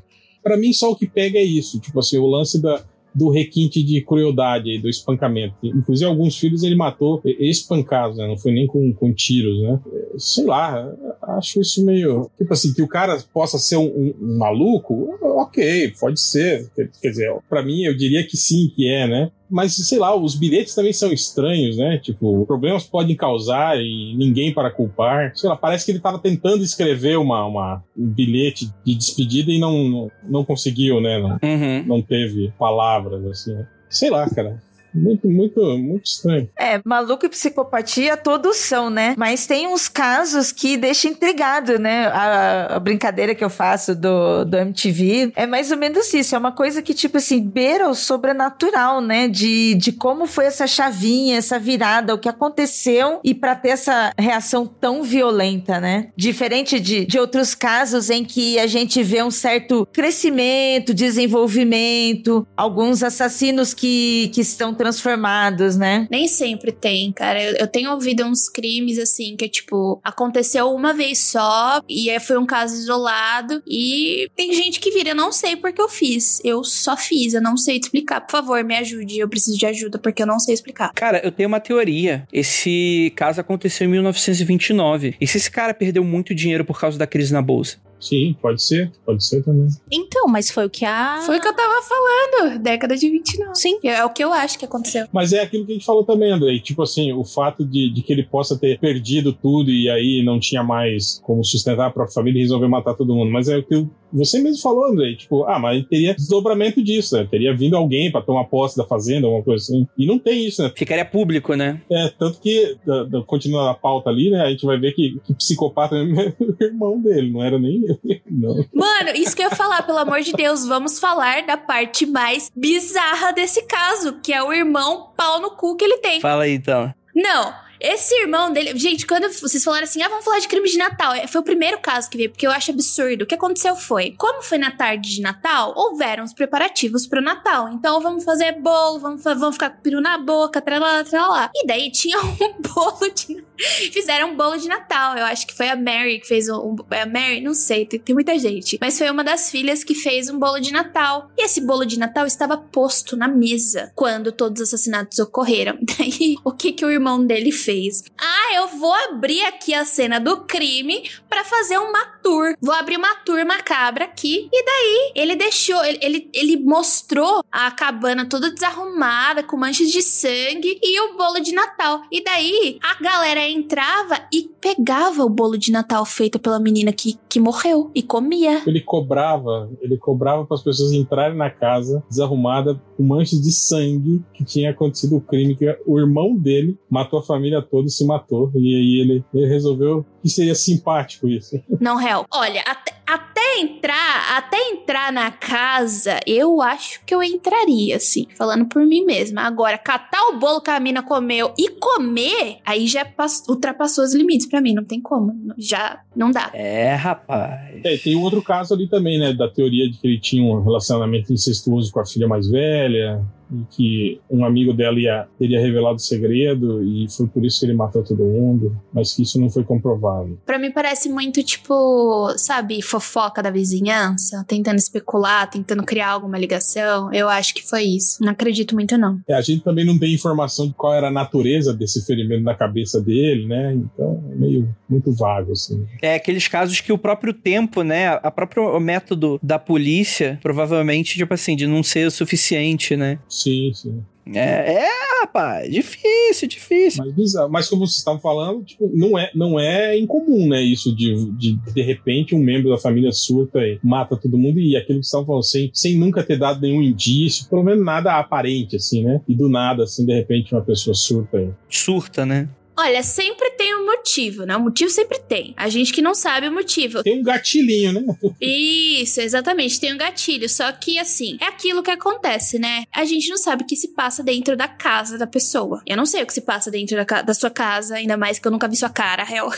Pra mim, só o que pega é isso, tipo assim, o lance da do requinte de crueldade, do espancamento. Inclusive, alguns filhos ele matou espancados, né? Não foi nem com, com tiros, né? Sei lá, acho isso meio. Tipo assim, que o cara possa ser um, um, um maluco, ok, pode ser. Quer dizer, para mim, eu diria que sim, que é, né? Mas, sei lá, os bilhetes também são estranhos, né? Tipo, problemas podem causar e ninguém para culpar. Sei lá, parece que ele estava tentando escrever uma, uma, um bilhete de despedida e não, não, não conseguiu, né? Não, Uhum. não teve palavras, assim. Sei lá, cara. Muito, muito, muito estranho. É, maluco e psicopatia todos são, né? Mas tem uns casos que deixam intrigado, né? A, a brincadeira que eu faço do, do MTV é mais ou menos isso. É uma coisa que, tipo assim, beira o sobrenatural, né? De, de como foi essa chavinha, essa virada, o que aconteceu e para ter essa reação tão violenta, né? Diferente de, de outros casos em que a gente vê um certo crescimento, desenvolvimento, alguns assassinos que, que estão transformados, né? Nem sempre tem, cara. Eu, eu tenho ouvido uns crimes assim que, tipo, aconteceu uma vez só e aí foi um caso isolado. E tem gente que vira, eu não sei porque eu fiz. Eu só fiz, eu não sei te explicar. Por favor, me ajude. Eu preciso de ajuda porque eu não sei explicar. Cara, eu tenho uma teoria. Esse caso aconteceu em 1929. E se esse cara perdeu muito dinheiro por causa da crise na bolsa? Sim, pode ser, pode ser também. Então, mas foi o que a. Foi o que eu tava falando, década de 29. Sim. É o que eu acho que aconteceu. Mas é aquilo que a gente falou também, Andrei. Tipo assim, o fato de, de que ele possa ter perdido tudo e aí não tinha mais como sustentar a própria família e resolveu matar todo mundo. Mas é o que você mesmo falou, Andrei. Tipo, ah, mas teria desdobramento disso, né? Teria vindo alguém para tomar posse da fazenda, alguma coisa assim. E não tem isso, né? Ficaria público, né? É, tanto que, da, da, continuando a pauta ali, né? A gente vai ver que, que psicopata mesmo é o irmão dele, não era nem ele, não. Mano, isso que eu ia falar, pelo amor de Deus, vamos falar da parte mais bizarra desse caso, que é o irmão pau no cu que ele tem. Fala aí, então. Não, esse irmão dele. Gente, quando vocês falaram assim, ah, vamos falar de crime de Natal. é, Foi o primeiro caso que veio, porque eu acho absurdo. O que aconteceu foi: como foi na tarde de Natal, houveram os preparativos pro Natal. Então vamos fazer bolo, vamos, vamos ficar com peru na boca, tralá, tralá. E daí tinha um bolo de. Fizeram um bolo de Natal. Eu acho que foi a Mary que fez um. é a Mary, não sei, tem, tem muita gente. Mas foi uma das filhas que fez um bolo de Natal. E esse bolo de Natal estava posto na mesa quando todos os assassinatos ocorreram. Daí, o que que o irmão dele fez? Ah, eu vou abrir aqui a cena do crime pra fazer uma tour. Vou abrir uma tour macabra aqui. E daí, ele deixou, ele, ele, ele mostrou a cabana toda desarrumada, com manchas de sangue e o bolo de Natal. E daí, a galera entrava e pegava o bolo de Natal feito pela menina que, que morreu e comia. Ele cobrava, ele cobrava para as pessoas entrarem na casa desarrumada com manchas de sangue que tinha acontecido o crime que o irmão dele matou a família toda e se matou. E aí ele, ele resolveu que seria simpático isso. Não, réu. Olha, até, até entrar, até entrar na casa, eu acho que eu entraria, assim, falando por mim mesma. Agora, catar o bolo que a mina comeu e comer, aí já pass- ultrapassou os limites pra mim, não tem como. Já não dá. É, rapaz. É, e tem um outro caso ali também, né? Da teoria de que ele tinha um relacionamento incestuoso com a filha mais velha. E que um amigo dela ia, teria revelado o segredo e foi por isso que ele matou todo mundo, mas que isso não foi comprovado. Pra mim parece muito tipo, sabe, fofoca da vizinhança, tentando especular, tentando criar alguma ligação. Eu acho que foi isso. Não acredito muito, não. É, a gente também não tem informação de qual era a natureza desse ferimento na cabeça dele, né? Então é meio muito vago, assim. É aqueles casos que o próprio tempo, né? A próprio método da polícia, provavelmente, tipo assim, de não ser o suficiente, né? Sim, sim. É, é rapaz, difícil, difícil. Mas bizarro. Mas como vocês estavam falando, tipo, não é, não é incomum, né? Isso de, de de repente um membro da família surta e mata todo mundo e aquilo que vocês estavam falando, sem, sem nunca ter dado nenhum indício, pelo menos nada aparente, assim, né? E do nada, assim, de repente uma pessoa surta aí. Surta, né? Olha, sempre tem um motivo, né? O motivo sempre tem. A gente que não sabe o motivo. Tem um gatilhinho, né? Isso, exatamente, tem um gatilho. Só que, assim, é aquilo que acontece, né? A gente não sabe o que se passa dentro da casa da pessoa. Eu não sei o que se passa dentro da, ca- da sua casa, ainda mais que eu nunca vi sua cara, réu.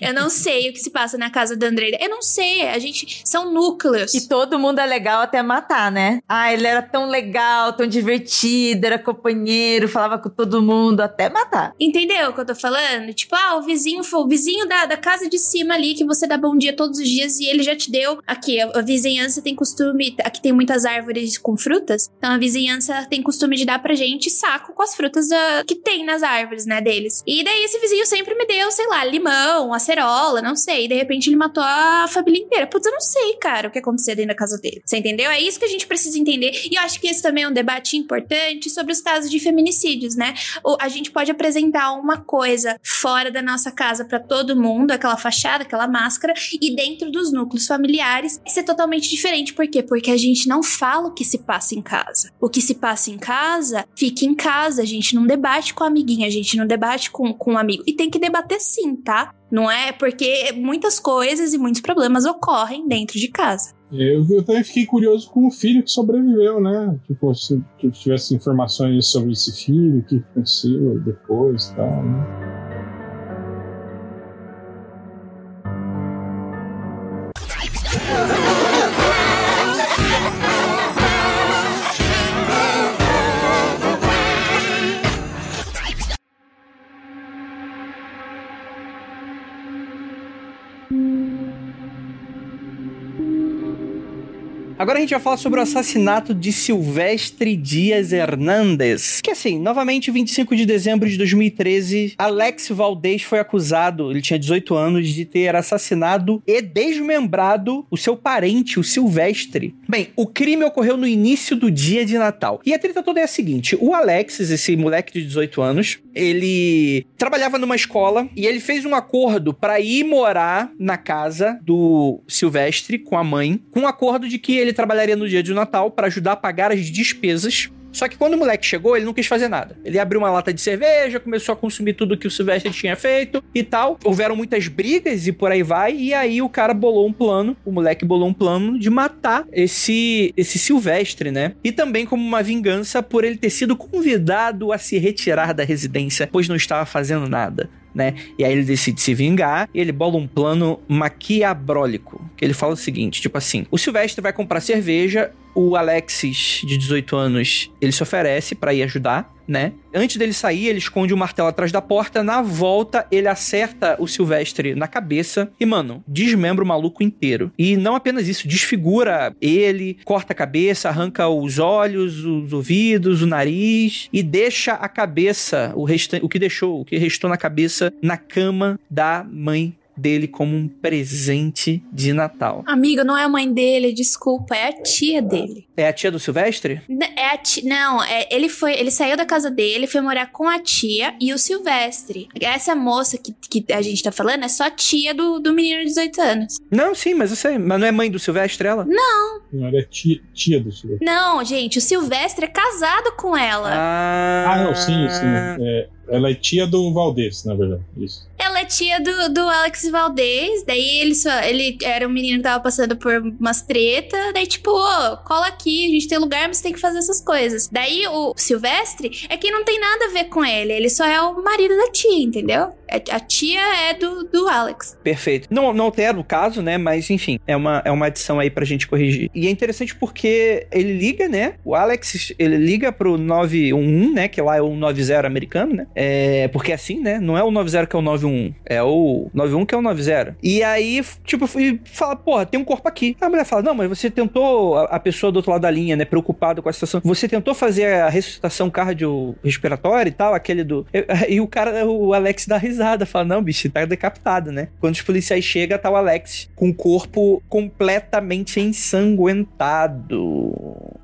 eu não sei o que se passa na casa da Andreira. Eu não sei, a gente. São núcleos. E todo mundo é legal até matar, né? Ah, ele era tão legal, tão divertido, era companheiro, falava com todo mundo até matar. Entendeu o que eu tô falando? Tipo, ah, o vizinho o vizinho da, da casa de cima ali que você dá bom dia todos os dias e ele já te deu. Aqui, a, a vizinhança tem costume. Aqui tem muitas árvores com frutas. Então a vizinhança tem costume de dar pra gente saco com as frutas da- que tem nas árvores, né, deles. E daí esse vizinho sempre me deu, sei lá, limão, acerola, não sei. E de repente ele matou a família inteira. Putz, eu não sei, cara, o que aconteceu dentro da casa dele. Você entendeu? É isso que a gente precisa entender. E eu acho que esse também é um debate importante sobre os casos de feminicídios, né? o- a gente pode apresentar uma coisa fora da nossa casa pra todo mundo, aquela fachada, aquela máscara, e dentro dos núcleos familiares ser totalmente diferente. Por quê? Porque a gente não fala o que se passa em casa. O que se passa em casa, fica em casa. A gente não debate com a amiguinha, a gente não debate com, com um amigo. E tem que debater sim, tá? Não é porque muitas coisas e muitos problemas ocorrem dentro de casa. Eu, eu também fiquei curioso com o filho que sobreviveu, né? Tipo, se, se tivesse informações sobre esse filho, o que aconteceu depois e tal, né? Agora a gente vai falar sobre o assassinato de Silvestre Dias Hernandes. Que assim, novamente, 25 de dezembro de 2013, Alex Valdez foi acusado, ele tinha 18 anos, de ter assassinado e desmembrado o seu parente, o Silvestre. Bem, o crime ocorreu no início do dia de Natal. E a treta toda é a seguinte: o Alexis, esse moleque de 18 anos, ele trabalhava numa escola e ele fez um acordo para ir morar na casa do Silvestre com a mãe, com um acordo de que ele trabalharia no dia de Natal para ajudar a pagar as despesas só que quando o moleque chegou, ele não quis fazer nada. Ele abriu uma lata de cerveja, começou a consumir tudo que o Silvestre tinha feito e tal. Houveram muitas brigas e por aí vai. E aí o cara bolou um plano, o moleque bolou um plano de matar esse, esse Silvestre, né? E também como uma vingança por ele ter sido convidado a se retirar da residência, pois não estava fazendo nada né? E aí ele decide se vingar e ele bola um plano maquiabrólico. Que ele fala o seguinte: tipo assim, o Silvestre vai comprar cerveja, o Alexis, de 18 anos, ele se oferece para ir ajudar né? Antes dele sair, ele esconde o martelo atrás da porta. Na volta, ele acerta o Silvestre na cabeça e, mano, desmembra o maluco inteiro. E não apenas isso, desfigura ele, corta a cabeça, arranca os olhos, os ouvidos, o nariz e deixa a cabeça, o, resta o que deixou, o que restou na cabeça, na cama da mãe dele como um presente de Natal. Amigo, não é a mãe dele, desculpa, é a tia dele. É a tia do Silvestre? É a tia, não, é, ele foi, ele saiu da casa dele, foi morar com a tia e o Silvestre. Essa moça que, que a gente tá falando é só tia do, do menino de 18 anos. Não, sim, mas eu sei, mas não é mãe do Silvestre ela? Não. Não, ela é tia, tia do Silvestre. Não, gente, o Silvestre é casado com ela. Ah, Ah, não, sim, sim. É, ela é tia do Valdez, na verdade. Isso. Ela é tia do, do Alex Valdez, daí ele só. Ele era um menino que tava passando por umas treta, daí tipo, ô, cola aqui, a gente tem lugar, mas tem que fazer essas coisas. Daí o Silvestre é quem não tem nada a ver com ele, ele só é o marido da tia, entendeu? É- A tia é do, do Alex. Perfeito. Não, não altera o caso, né? Mas enfim, é uma, é uma adição aí pra gente corrigir. E é interessante porque ele liga, né? O Alex, ele liga pro 911, né? Que lá é o 90 americano, né? É, porque assim, né? Não é o 90 que é o 91. É o 91 que é o 90. E aí, tipo, fala, porra, tem um corpo aqui. A mulher fala, não, mas você tentou, a, pessoa do outro lado da linha, né? Preocupada com a situação. Você tentou fazer a ressuscitação cardiorrespiratória e tal, aquele do... E o cara, o Alex dá risada, fala, não, bicho, tá decapitado, né? Quando os policiais chegam, tá o Alex com o corpo completamente ensanguentado.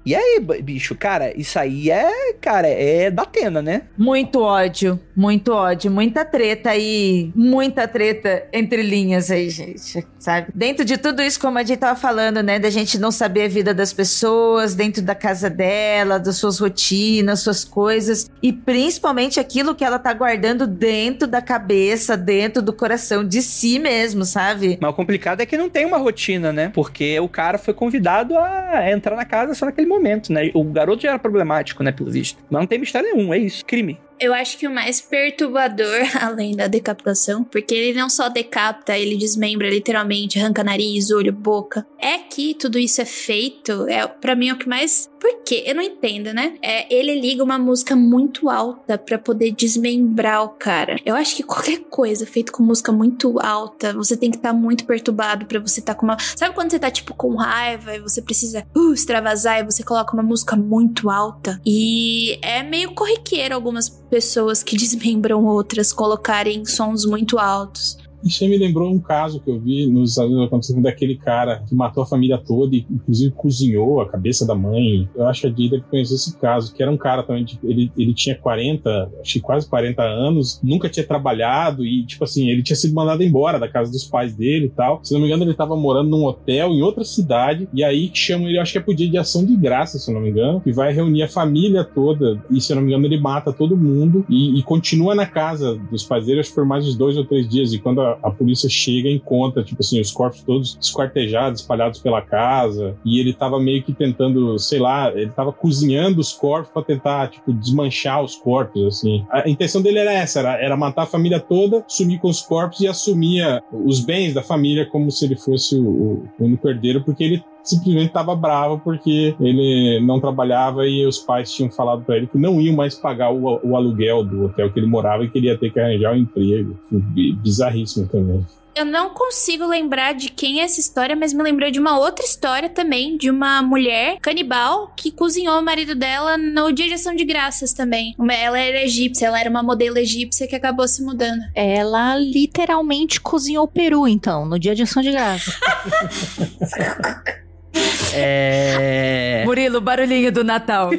E aí, bicho, cara, isso aí é, cara, é da Atena, né? Muito ódio, muito ódio, muita treta aí, muita treta entre linhas aí, gente, sabe? Dentro de tudo isso, como a gente tava falando, né, da gente não saber a vida das pessoas, dentro da casa dela, das suas rotinas, suas coisas, e principalmente aquilo que ela tá guardando dentro da cabeça, dentro do coração de si mesmo, sabe? Mas o complicado é que não tem uma rotina, né? Porque o cara foi convidado a entrar na casa só naquele momento, né? O garoto já era problemático, né, pelo visto. Mas não tem mistério nenhum, é isso. Crime. Eu acho que o mais perturbador, além da decapitação, porque ele não só decapita, ele desmembra literalmente, arranca nariz, olho, boca. É que tudo isso é feito, é para mim é o que mais. Por quê? Eu não entendo, né? É, ele liga uma música muito alta pra poder desmembrar o cara. Eu acho que qualquer coisa feita com música muito alta, você tem que estar muito perturbado pra você estar com uma. Sabe quando você tá tipo com raiva e você precisa uh, extravasar e você coloca uma música muito alta? E é meio corriqueiro algumas pessoas que desmembram outras colocarem sons muito altos. Isso me lembrou um caso que eu vi nos Estados Unidos acontecendo daquele cara que matou a família toda e inclusive cozinhou a cabeça da mãe. Eu acho que a Jay deve conhecer esse caso, que era um cara também, ele, ele tinha 40, acho que quase 40 anos, nunca tinha trabalhado e, tipo assim, ele tinha sido mandado embora da casa dos pais dele e tal. Se não me engano, ele tava morando num hotel em outra cidade e aí chamam ele, acho que é por dia de ação de graça, se não me engano, e vai reunir a família toda e, se não me engano, ele mata todo mundo e, e continua na casa dos pais dele, acho que por mais uns dois ou três dias. E quando a, polícia chega, encontra, tipo assim, os corpos todos esquartejados, espalhados pela casa. E ele tava meio que tentando, sei lá, ele tava cozinhando os corpos pra tentar, tipo, desmanchar os corpos, assim. A intenção dele era essa, era, era matar a família toda, sumir com os corpos e assumia os bens da família como se ele fosse o, o único herdeiro, porque ele simplesmente estava bravo porque ele não trabalhava e os pais tinham falado para ele que não iam mais pagar o, o aluguel do hotel que ele morava e que ele ia ter que arranjar um emprego. Bizarríssimo também. Eu não consigo lembrar de quem é essa história, mas me lembrou de uma outra história também, de uma mulher canibal que cozinhou o marido dela no dia de ação de graças também. Ela era egípcia, ela era uma modelo egípcia que acabou se mudando. Ela literalmente cozinhou o peru, então, no dia de ação de graça. É. Murilo, barulhinho do Natal.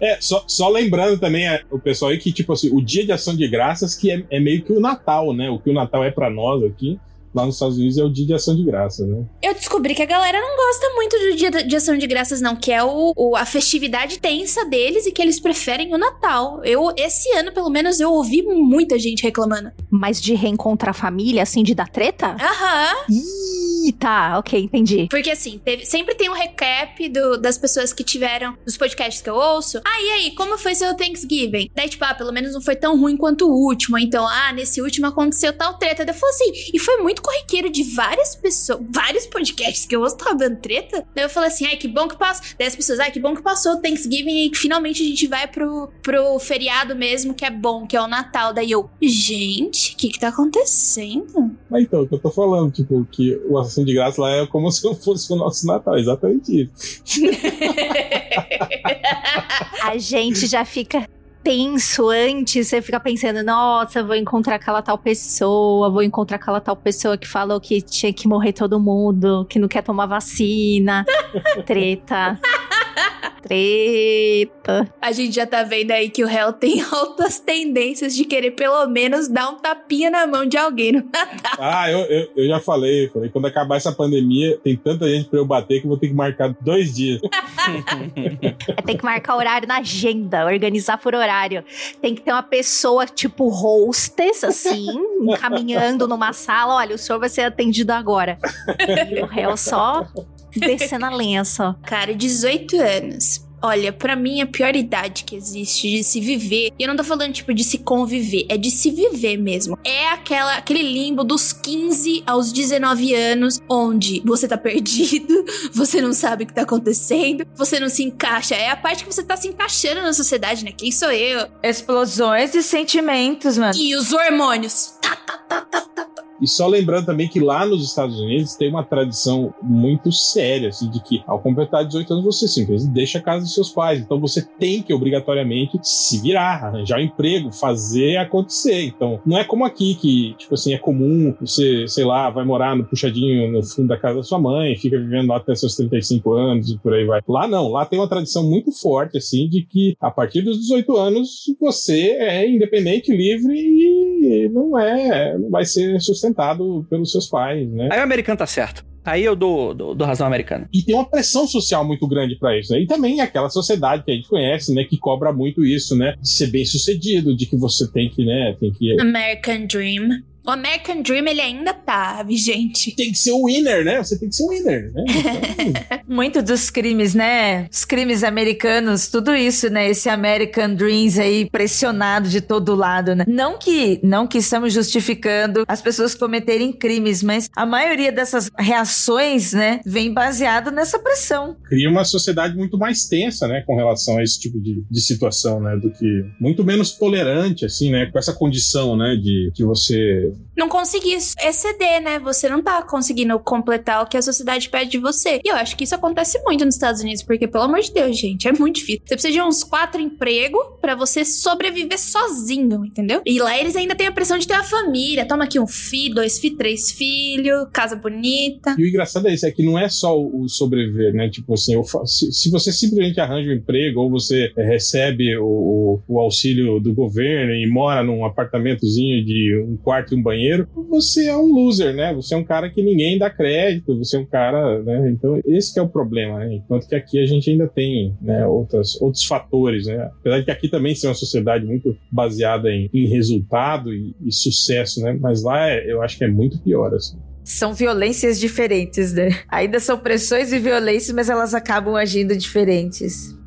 É, só, só lembrando também é, o pessoal aí que, tipo assim, o dia de ação de graças que é, é meio que o Natal, né? O que o Natal é pra nós aqui, lá nos Estados Unidos, é o dia de ação de graças, né? Eu descobri que a galera não gosta muito do dia de ação de graças, não, que é o, o- a festividade tensa deles e que eles preferem o Natal. Eu, esse ano, pelo menos, eu ouvi muita gente reclamando. Mas de reencontrar a família, assim, de dar treta? Aham. Ih, tá, ok, entendi. Porque assim, teve- sempre tem um recap do- das pessoas que tiveram dos podcasts que eu ouço. Ah, e aí, como foi seu Thanksgiving? Daí, tipo, ah, pelo menos não foi tão ruim quanto o último. Então, ah, nesse último aconteceu tal treta. Daí eu assim, e foi muito corriqueiro de várias pessoas, vários podcasts que eu ouço tava dando treta. Daí eu falei assim, ai, que bom que passou. Daí as pessoas, ai, que bom que passou o Thanksgiving e que finalmente a gente vai pro, pro feriado mesmo, que é bom, que é o Natal. Daí eu, gente, o que que tá acontecendo? Mas então, o que eu tô falando, tipo, que o Ação de Graça lá é como se fosse o nosso Natal, exatamente isso. A gente já fica tenso antes, você fica pensando, nossa, vou encontrar aquela tal pessoa, vou encontrar aquela tal pessoa que falou que tinha que morrer todo mundo, que não quer tomar vacina. Treta. Treta. A gente já tá vendo aí que o réu tem altas tendências de querer pelo menos dar um tapinha na mão de alguém no Natal. Ah, eu, eu, eu já falei, falei, quando acabar essa pandemia, tem tanta gente pra eu bater que eu vou ter que marcar dois dias. Tem que marcar horário na agenda, organizar por horário. Tem que ter uma pessoa tipo hostess, assim, encaminhando numa sala. Olha, o senhor vai ser atendido agora. E o réu só descendo a lenha só. Cara, 18 anos. Olha, pra mim a pior idade que existe de se viver, e eu não tô falando tipo de se conviver, é de se viver mesmo. É aquela aquele limbo dos 15 aos 19 anos, onde você tá perdido, você não sabe o que tá acontecendo, você não se encaixa. É a parte que você tá se encaixando na sociedade, né? Quem sou eu? Explosões de sentimentos, mano. E os hormônios. Tá, tá, tá, tá, tá, tá. E só lembrando também que lá nos Estados Unidos tem uma tradição muito séria, assim, de que ao completar 18 anos você simplesmente deixa a casa dos seus pais. Então você tem que obrigatoriamente se virar, arranjar um emprego, fazer acontecer. Então não é como aqui que, tipo assim, é comum você, sei lá, vai morar no puxadinho no fundo da casa da sua mãe, fica vivendo lá até seus 35 anos e por aí vai. Lá não, lá tem uma tradição muito forte, assim, de que a partir dos 18 anos você é independente, livre e não é, não vai ser sustentado pelos seus pais, né? Aí o americano tá certo. Aí eu dou, dou, dou razão ao americano. E tem uma pressão social muito grande para isso, né? E também aquela sociedade que a gente conhece, né, que cobra muito isso, né, de ser bem sucedido, de que você tem que, né, tem que American Dream. O American Dream, ele ainda tá vigente. tem que ser o winner, né? Você tem que ser o winner, né? Então, Muito dos crimes, né? Os crimes americanos, tudo isso, né? Esse American Dreams aí pressionado de todo lado, né? Não que, não que estamos justificando as pessoas cometerem crimes, mas a maioria dessas reações, né, vem baseado nessa pressão. cria uma sociedade muito mais tensa, né, com relação a esse tipo de, de situação, né, do que muito menos tolerante, assim, né, com essa condição, né, de que você não conseguir exceder, né? Você não tá conseguindo completar o que a sociedade pede de você. E eu acho que isso acontece muito nos Estados Unidos, porque, pelo amor de Deus, gente, é muito difícil. Você precisa de uns quatro empregos pra você sobreviver sozinho, entendeu? E lá eles ainda têm a pressão de ter uma família. Toma aqui um filho, dois filhos, três filhos, casa bonita. E o engraçado é isso, é que não é só o sobreviver, né? Tipo assim, eu se, se você simplesmente arranja um emprego ou você eh, recebe o, o- o auxílio do governo e mora num apartamentozinho de um quarto e um banheiro, você é um loser, né? Você é um cara que ninguém dá crédito, você é um cara, né? Então, esse é o problema, né? Enquanto que aqui a gente ainda tem, né, outras, outros fatores, né? Apesar de que aqui também ser uma sociedade muito baseada em, em resultado e, e sucesso, né? Mas lá é- eu acho que é muito pior, assim. São violências diferentes, né? Ainda são pressões e violências, mas elas acabam agindo diferentes.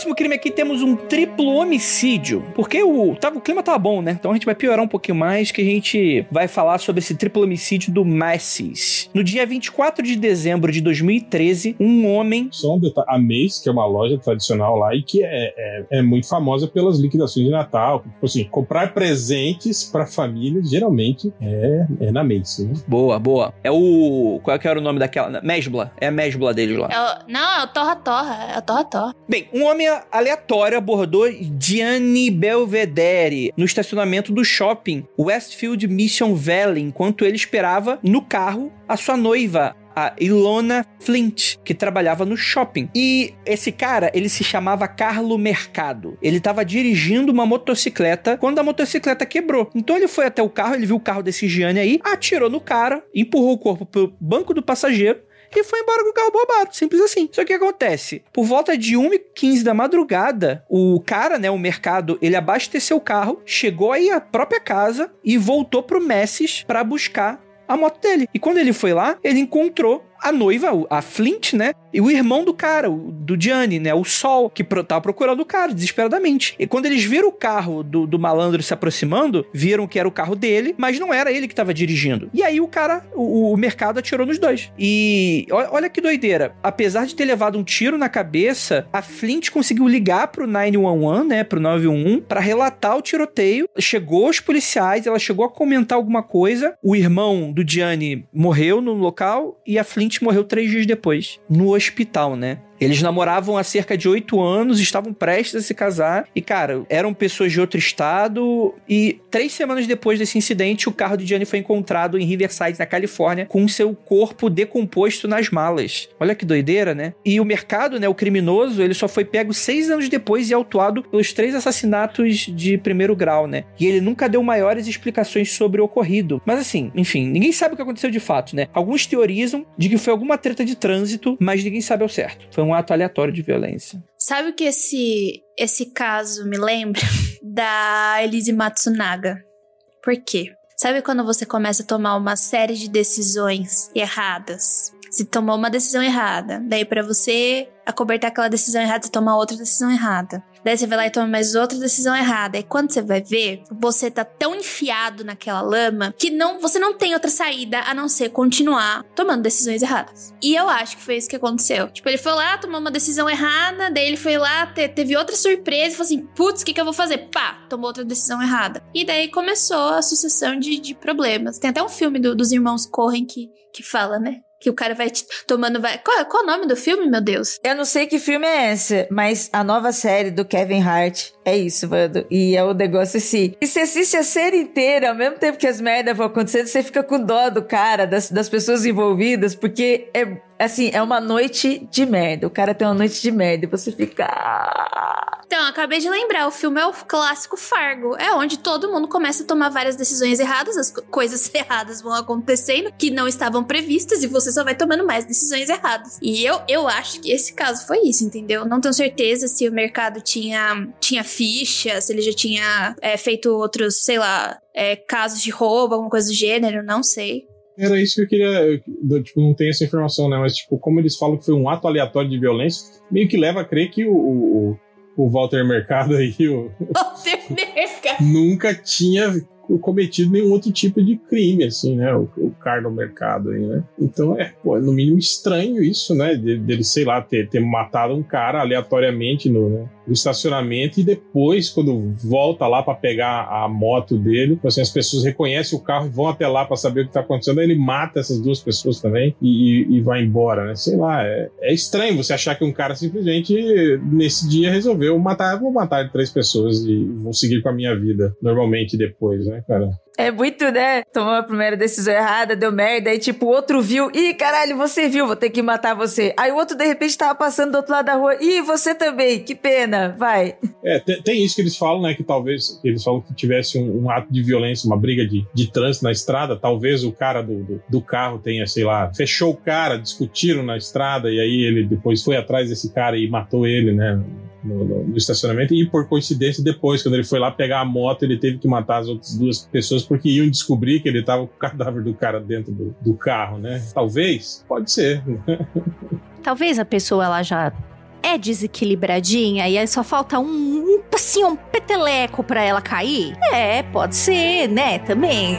Próximo crime aqui temos um triplo homicídio. Porque o, tava, o clima tava bom, né? Então a gente vai piorar um pouquinho mais, que a gente vai falar sobre esse triplo homicídio do Macy's. No dia 24 de dezembro de 2013, um homem. Só um detalhe. A Macy's, que é uma loja tradicional lá e que é, é, é muito famosa pelas liquidações de Natal. Tipo assim, comprar presentes pra família geralmente é, é na Macy's, né? Boa, boa. É o. Qual é que era o nome daquela? Mesbla. É a Mesbla deles lá. É o- não, é o Torra Torra. É o Torra Torra. Bem, um homem aleatório abordou Gianni Belvedere no estacionamento do shopping Westfield Mission Valley enquanto ele esperava no carro a sua noiva. A Ilona Flint, que trabalhava no shopping. E esse cara, ele se chamava Carlo Mercado. Ele estava dirigindo uma motocicleta quando a motocicleta quebrou. Então ele foi até o carro, ele viu o carro desse Gianni aí, atirou no cara, empurrou o corpo pro banco do passageiro e foi embora com o carro bombado, simples assim. Só que o que acontece? Por volta de 1h15 da madrugada, o cara, né, o mercado, ele abasteceu o carro, chegou aí à própria casa e voltou pro Messis pra buscar a moto dele. E quando ele foi lá, ele encontrou a noiva, a Flint, né? E o irmão do cara, do Gianni, né? O Sol, que tava procurando o cara desesperadamente. E quando eles viram o carro do, do malandro se aproximando, viram que era o carro dele, mas não era ele que tava dirigindo. E aí o cara, o, o mercado atirou nos dois. E olha que doideira. Apesar de ter levado um tiro na cabeça, a Flint conseguiu ligar pro 911, né? Pro 911, pra relatar o tiroteio. Chegou os policiais, ela chegou a comentar alguma coisa. O irmão do Gianni morreu no local e a Flint morreu três dias depois, no hospital, né? Eles namoravam há cerca de oito anos, estavam prestes a se casar. E, cara, eram pessoas de outro estado. E três semanas depois desse incidente, o carro de Gianni foi encontrado em Riverside, na Califórnia, com seu corpo decomposto nas malas. Olha que doideira, né? E o mercado, né, o criminoso, ele só foi pego seis anos depois e autuado pelos três assassinatos de primeiro grau, né? E ele nunca deu maiores explicações sobre o ocorrido. Mas assim, enfim, ninguém sabe o que aconteceu de fato, né? Alguns teorizam de que foi alguma treta de trânsito, mas ninguém sabe ao certo. Foi um ato aleatório de violência. Sabe o que esse, esse caso me lembra? Da Elise Matsunaga. Por quê? Sabe quando você começa a tomar uma série de decisões erradas? Você tomou uma decisão errada, daí pra você acobertar aquela decisão errada, você toma outra decisão errada. Daí você vai lá e toma mais outra decisão errada. E quando você vai ver, você tá tão enfiado naquela lama que não, você não tem outra saída a não ser continuar tomando decisões erradas. E eu acho que foi isso que aconteceu. Tipo, ele foi lá, tomou uma decisão errada, daí ele foi lá, te- teve outra surpresa e falou assim: putz, o que, que eu vou fazer? Pá, tomou outra decisão errada. E daí começou a sucessão de, de problemas. Tem até um filme do- dos irmãos Corren que, que fala, né? Que o cara vai te- tomando. Vai... Qual, qual é o nome do filme, meu Deus? Eu não sei que filme é esse, mas a nova série do Kevin Hart é isso, Vando. E é o negócio assim. E você assiste a série inteira, ao mesmo tempo que as merdas vão acontecendo, você fica com dó do cara, das, das pessoas envolvidas, porque é assim, é uma noite de merda. O cara tem uma noite de merda e você fica. "Ah". Então, acabei de lembrar, o filme é o clássico Fargo. É onde todo mundo começa a tomar várias decisões erradas, as co- coisas erradas vão acontecendo que não estavam previstas e você só vai tomando mais decisões erradas. E eu, eu acho que esse caso foi isso, entendeu? Não tenho certeza se o mercado tinha, tinha ficha, se ele já tinha é, feito outros, sei lá, é, casos de roubo, alguma coisa do gênero, não sei. Era isso que eu queria. eu, Tipo, não tenho essa informação, né? Mas, tipo, como eles falam que foi um ato aleatório de violência, meio que leva a crer que o, o, o Walter Mercado aí o, Walter Mercado. nunca tinha cometido nenhum outro tipo de crime, assim, né? O, o Carlos Mercado aí, né? Então é, pô, é no mínimo estranho isso, né? De- Dele, sei lá, ter, ter matado um cara aleatoriamente no, no- no estacionamento e depois, quando volta lá pra pegar a moto dele, tipo assim, as pessoas reconhecem o carro e vão até lá pra saber o que tá acontecendo, aí ele mata essas duas pessoas também e, e- e vai embora, né? Sei lá, é, é estranho você achar que um cara simplesmente nesse dia resolveu matar, vou matar três pessoas e vou seguir com a minha vida normalmente depois, né, cara? É muito, né? Tomou a primeira decisão errada, deu merda, aí tipo, o outro viu, ih, caralho, você viu, vou ter que matar você. Aí o outro de repente tava passando do outro lado da rua, ih, você também, que pena, vai. É, tem, tem isso que eles falam, né? Que talvez eles falam que tivesse um, um ato de violência, uma briga de, de trânsito na estrada. Talvez o cara do, do, do carro tenha, sei lá, fechou o cara, discutiram na estrada, e aí ele depois foi atrás desse cara e matou ele, né? No, no- no estacionamento. E por coincidência, depois, quando ele foi lá pegar a moto, ele teve que matar as outras duas pessoas porque iam descobrir que ele tava com o cadáver do cara dentro do, do carro, né? Talvez, pode ser. Talvez a pessoa ela já é desequilibradinha e aí só falta um, assim, um peteleco pra ela cair? É, pode ser, né? Também.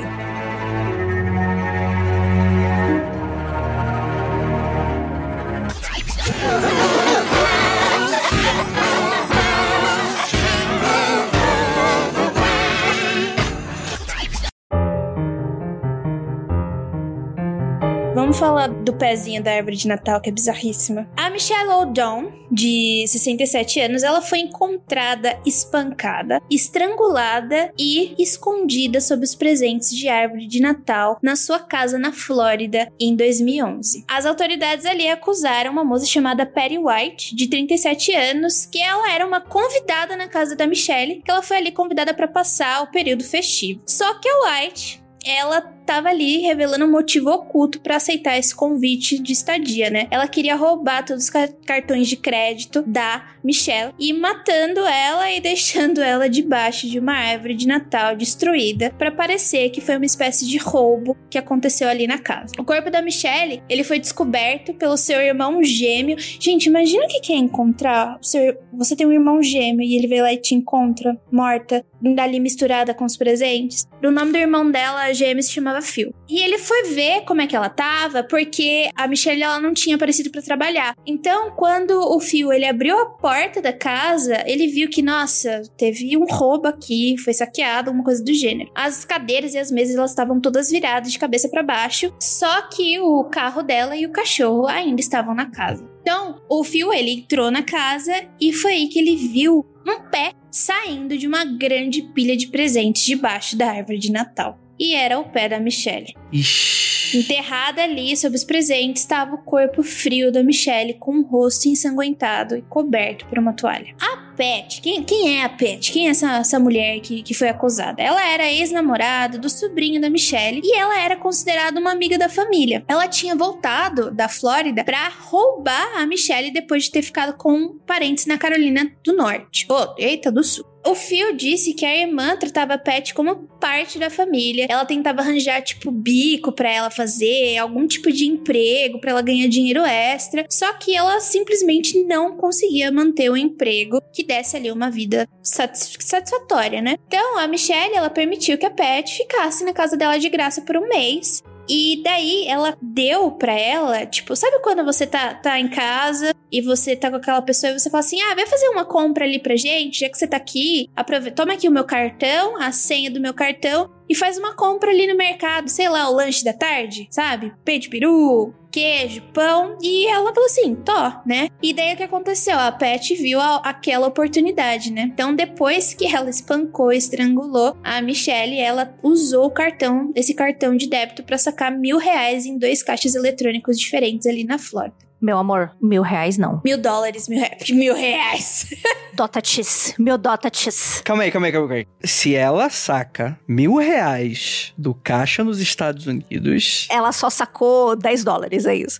Falar do pezinho da árvore de Natal, que é bizarríssima. A Michelle O'Donnell, de 67 anos, ela foi encontrada espancada, estrangulada e escondida sob os presentes de árvore de Natal na sua casa na Flórida em 2011. As autoridades ali acusaram uma moça chamada Patty White, de 37 anos, que ela era uma convidada na casa da Michelle, que ela foi ali convidada para passar o período festivo. Só que a White ela tava ali revelando um motivo oculto para aceitar esse convite de estadia, né? Ela queria roubar todos os ca- cartões de crédito da Michelle e matando ela e deixando ela debaixo de uma árvore de Natal destruída para parecer que foi uma espécie de roubo que aconteceu ali na casa. O corpo da Michelle, ele foi descoberto pelo seu irmão gêmeo. Gente, imagina o que que é encontrar seu, você tem um irmão gêmeo e ele vem lá e te encontra morta, dali misturada com os presentes. O nome do irmão dela, gêmeo, se chamava Phil. E ele foi ver como é que ela tava, porque a Michelle ela não tinha aparecido para trabalhar. Então, quando o Phil ele abriu a porta da casa, ele viu que, nossa, teve um roubo aqui, foi saqueado, uma coisa do gênero. As cadeiras e as mesas elas estavam todas viradas de cabeça para baixo, só que o carro dela e o cachorro ainda estavam na casa. Então, o Phil ele entrou na casa e foi aí que ele viu um pé saindo de uma grande pilha de presentes debaixo da árvore de Natal. E era o pé da Michelle. Ixi. Enterrada ali sob os presentes estava o corpo frio da Michelle com o rosto ensanguentado e coberto por uma toalha. A Pat, quem, quem é a Pat? Quem é essa, essa mulher que, que foi acusada? Ela era ex-namorada do sobrinho da Michelle e ela era considerada uma amiga da família. Ela tinha voltado da Flórida pra roubar a Michelle depois de ter ficado com parentes na Carolina do Norte. Oh, eita, do Sul. O Phil disse que a irmã tratava a Pat como parte da família. Ela tentava arranjar, tipo, bico pra ela fazer, algum tipo de emprego pra ela ganhar dinheiro extra. Só que ela simplesmente não conseguia manter o emprego que desse ali uma vida satis- satisfatória, né? Então, a Michelle, ela permitiu que a Pat ficasse na casa dela de graça por um mês. E daí ela deu pra ela, tipo, sabe quando você tá, tá em casa e você tá com aquela pessoa e você fala assim: ah, vai fazer uma compra ali pra gente, já que você tá aqui, aprove- toma aqui o meu cartão, a senha do meu cartão e faz uma compra ali no mercado, sei lá, o lanche da tarde, sabe? Peito peru, queijo, pão. E ela falou assim: tó, né? E daí o que aconteceu? A Pat viu a- aquela oportunidade, né? Então depois que ela espancou, estrangulou, a Michelle, ela usou o cartão, esse cartão de débito pra sacar mil reais em dois caixas eletrônicos diferentes ali na Flórida. Meu amor, mil reais não. Mil dólares, mil reais. Mil reais. Dota X. Meu Dota X. Calma aí, calma aí, calma aí. Se ela saca mil reais do caixa nos Estados Unidos. Ela só sacou 10 dólares, é isso.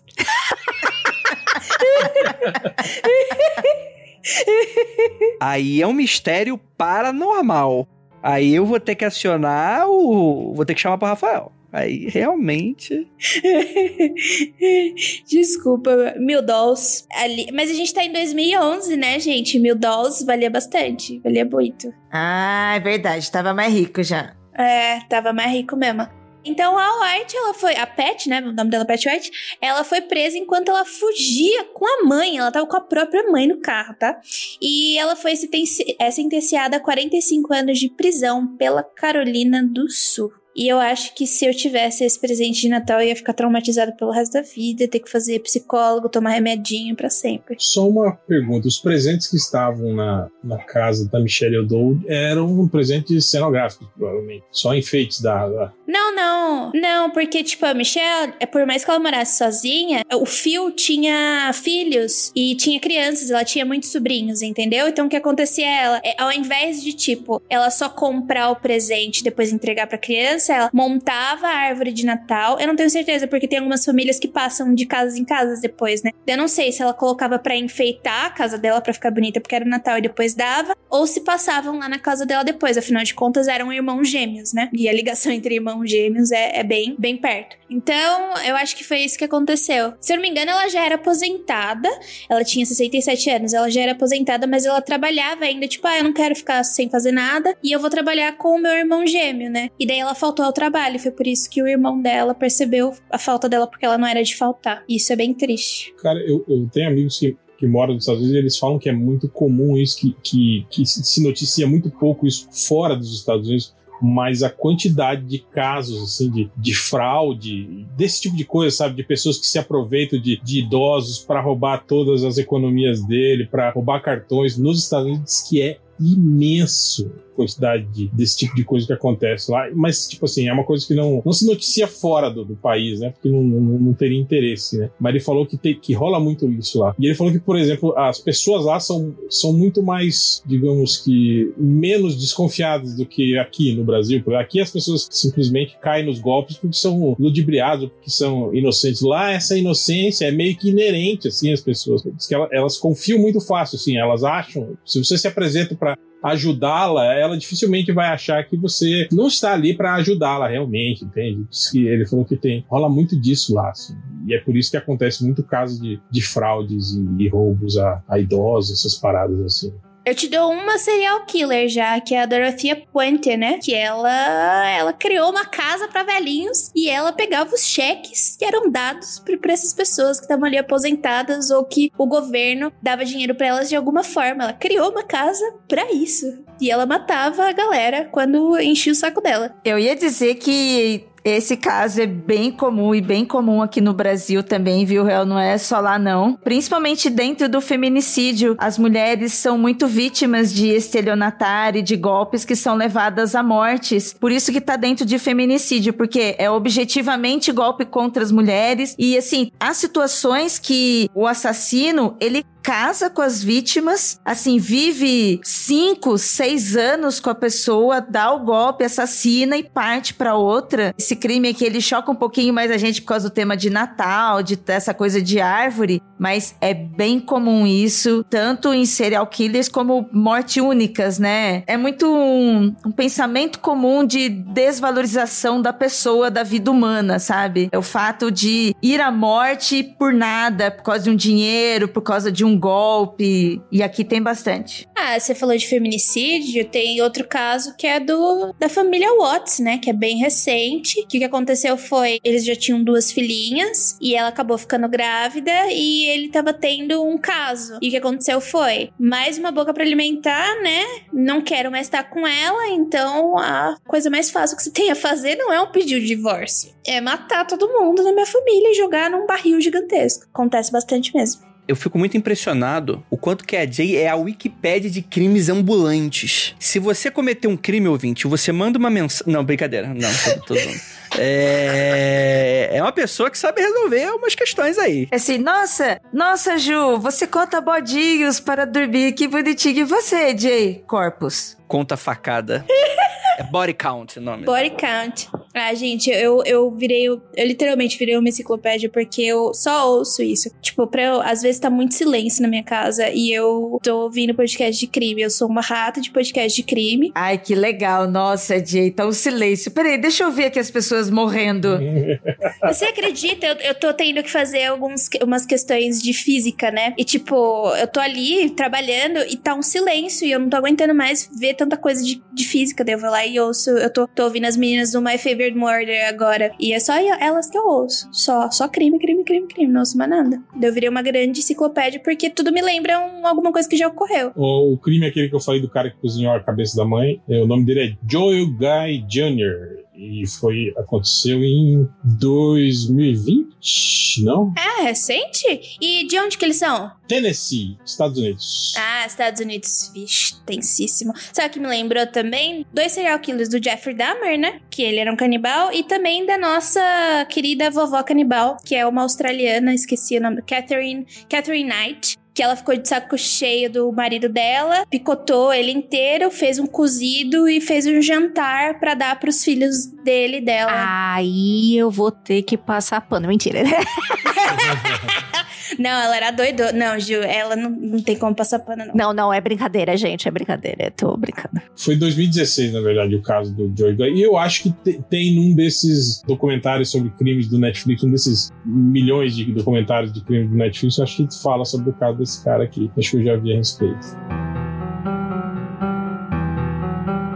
Aí é um mistério paranormal. Aí eu vou ter que acionar o. Vou ter que chamar pro Rafael. Aí realmente. Desculpa, mil dólares. Ali... Mas a gente tá em 2011, né, gente? Mil dólares valia bastante. Valia muito. Ah, é verdade. Tava mais rico já. É, tava mais rico mesmo. Então a White, ela foi. A Pat, né? O nome dela é Pat White. Ela foi presa enquanto ela fugia com a mãe. Ela tava com a própria mãe no carro, tá? E ela foi sentenci- é, sentenciada a 45 anos de prisão pela Carolina do Sul. E eu acho que se eu tivesse esse presente de Natal, eu ia ficar traumatizada pelo resto da vida, ter que fazer psicólogo, tomar remedinho pra sempre. Só uma pergunta: os presentes que estavam na, na casa da Michelle O'Donnell eram presentes cenográficos, provavelmente. Só enfeites da. da- Não, não, não, porque, tipo, a Michelle, é por mais que ela morasse sozinha, o Phil tinha filhos e tinha crianças, ela tinha muitos sobrinhos, entendeu? Então o que acontecia ela, é, ao invés de, tipo, ela só comprar o presente e depois entregar pra criança, criança, ela montava a árvore de Natal. Eu não tenho certeza, porque tem algumas famílias que passam de casas em casas depois, né? Eu não sei se ela colocava para enfeitar a casa dela para ficar bonita, porque era Natal e depois dava, ou se passavam lá na casa dela depois. Afinal de contas, eram irmãos gêmeos, né? E a ligação entre irmãos gêmeos é, é bem, bem perto. Então, eu acho que foi isso que aconteceu. Se eu não me engano, ela já era aposentada. Ela tinha 67 anos, ela já era aposentada, mas ela trabalhava ainda, tipo, ah, eu não quero ficar sem fazer nada e eu vou trabalhar com o meu irmão gêmeo, né? E daí ela faltou ao trabalho. Foi por isso que o irmão dela percebeu a falta dela, porque ela não era de faltar. Isso é bem triste. Cara, eu, eu tenho amigos que que moram nos Estados Unidos, eles falam que é muito comum isso, que, que, que se noticia muito pouco isso fora dos Estados Unidos, mas a quantidade de casos assim de, de fraude, desse tipo de coisa, sabe, de pessoas que se aproveitam de, de idosos para roubar todas as economias dele, para roubar cartões nos Estados Unidos, que é imenso quantidade de, desse tipo de coisa que acontece lá. Mas, tipo assim, é uma coisa que não, não se noticia fora do, do país, né? Porque não, não, não, teria interesse, né? Mas ele falou que, tem, que rola muito isso lá. E ele falou que, por exemplo, as pessoas lá são, são muito mais, digamos que, menos desconfiadas do que aqui no Brasil. Porque aqui as pessoas simplesmente caem nos golpes porque são ludibriados, porque são inocentes. Lá, essa inocência é meio que inerente, assim, às pessoas. Que elas, elas confiam muito fácil, assim, elas acham. Se você se apresenta para ajudá-la, ela dificilmente vai achar que você não está ali para ajudá-la realmente, entende? Que ele falou que tem rola muito disso lá, assim. E é por isso que acontece muito caso de, de fraudes e, e roubos a, a idosos, essas paradas assim. Eu te dou uma serial killer já, que é a Dorothea Puente, né? Que ela ela criou uma casa para velhinhos e ela pegava os cheques que eram dados para essas pessoas que estavam ali aposentadas ou que o governo dava dinheiro para elas de alguma forma. Ela criou uma casa para isso. E ela matava a galera quando enchia o saco dela. Eu ia dizer que esse caso é bem comum e bem comum aqui no Brasil também, viu, Real? Não é só lá, não. Principalmente dentro do feminicídio, as mulheres são muito vítimas de estelionatário e de golpes que são levadas a mortes. Por isso que tá dentro de feminicídio, porque é objetivamente golpe contra as mulheres. E assim, há situações que o assassino, ele casa com as vítimas, assim, vive cinco, seis anos com a pessoa, dá o golpe, assassina e parte para outra. Esse crime aqui, ele choca um pouquinho mais a gente por causa do tema de Natal, de essa coisa de árvore, mas é bem comum isso, tanto em serial killers como morte únicas, né? É muito um, um pensamento comum de desvalorização da pessoa, da vida humana, sabe? É o fato de ir à morte por nada, por causa de um dinheiro, por causa de um um golpe. E aqui tem bastante. Ah, você falou de feminicídio, tem outro caso que é do da família Watts, né? Que é bem recente. Que o que aconteceu foi, eles já tinham duas filhinhas e ela acabou ficando grávida e ele tava tendo um caso. E o que aconteceu foi, mais uma boca para alimentar, né? Não quero mais estar com ela, então a coisa mais fácil que você tem a fazer não é um pedido de divórcio, é matar todo mundo na minha família e jogar num barril gigantesco. Acontece bastante mesmo eu fico muito impressionado o quanto que a Jay é a Wikipédia de crimes ambulantes. Se você cometer um crime, ouvinte, você manda uma mensagem. Não, brincadeira. Não, tô, tô zoando. É... é uma pessoa que sabe resolver umas questões aí. É assim, nossa, nossa, Ju, você conta bodinhos para dormir, que bonitinho. E você, Jay Corpus? Conta facada. É Body Count o nome. Body Count. Ah, gente, eu, eu virei. Eu literalmente virei uma enciclopédia porque eu só ouço isso. Tipo, pra eu, às vezes tá muito silêncio na minha casa e eu tô ouvindo podcast de crime. Eu sou uma rata de podcast de crime. Ai, que legal. Nossa, Jay, tá um silêncio. Peraí, deixa eu ver aqui as pessoas morrendo. Você acredita? Eu, eu tô tendo que fazer algumas umas questões de física, né? E tipo, eu tô ali trabalhando e tá um silêncio e eu não tô aguentando mais ver tanta coisa de, de física. Daí eu vou lá e ouço. Eu tô, tô ouvindo as meninas do My Murder agora. E é só elas que eu ouço. Só, só crime, crime, crime, crime. Não ouço mais nada. Eu virei uma grande enciclopédia porque tudo me lembra um, alguma coisa que já ocorreu. O, o crime é aquele que eu falei do cara que cozinhou a cabeça da mãe. É, o nome dele é Joel Guy Jr. E foi aconteceu em 2020, não? É, recente? E de onde que eles são? Tennessee, Estados Unidos. Ah, Estados Unidos. Vixe, tensíssimo. Sabe o que me lembrou também? Dois serial killers do Jeffrey Dahmer, né? Que ele era um canibal. E também da nossa querida vovó canibal, que é uma australiana, esqueci o nome. Catherine, Catherine Knight que ela ficou de saco cheio do marido dela, picotou ele inteiro, fez um cozido e fez um jantar para dar pros filhos dele e dela. Aí eu vou ter que passar pano. Mentira. Não, ela era doido. Não, Gil, ela não, não tem como passar pano, não. Não, não, é brincadeira, gente. É brincadeira. Eu tô brincando. Foi 2016, na verdade, o caso do Joey Guy. E eu acho que te- tem num desses documentários sobre crimes do Netflix, um desses milhões de documentários de crimes do Netflix, eu acho que fala sobre o caso desse cara aqui. Acho que eu já vi a respeito.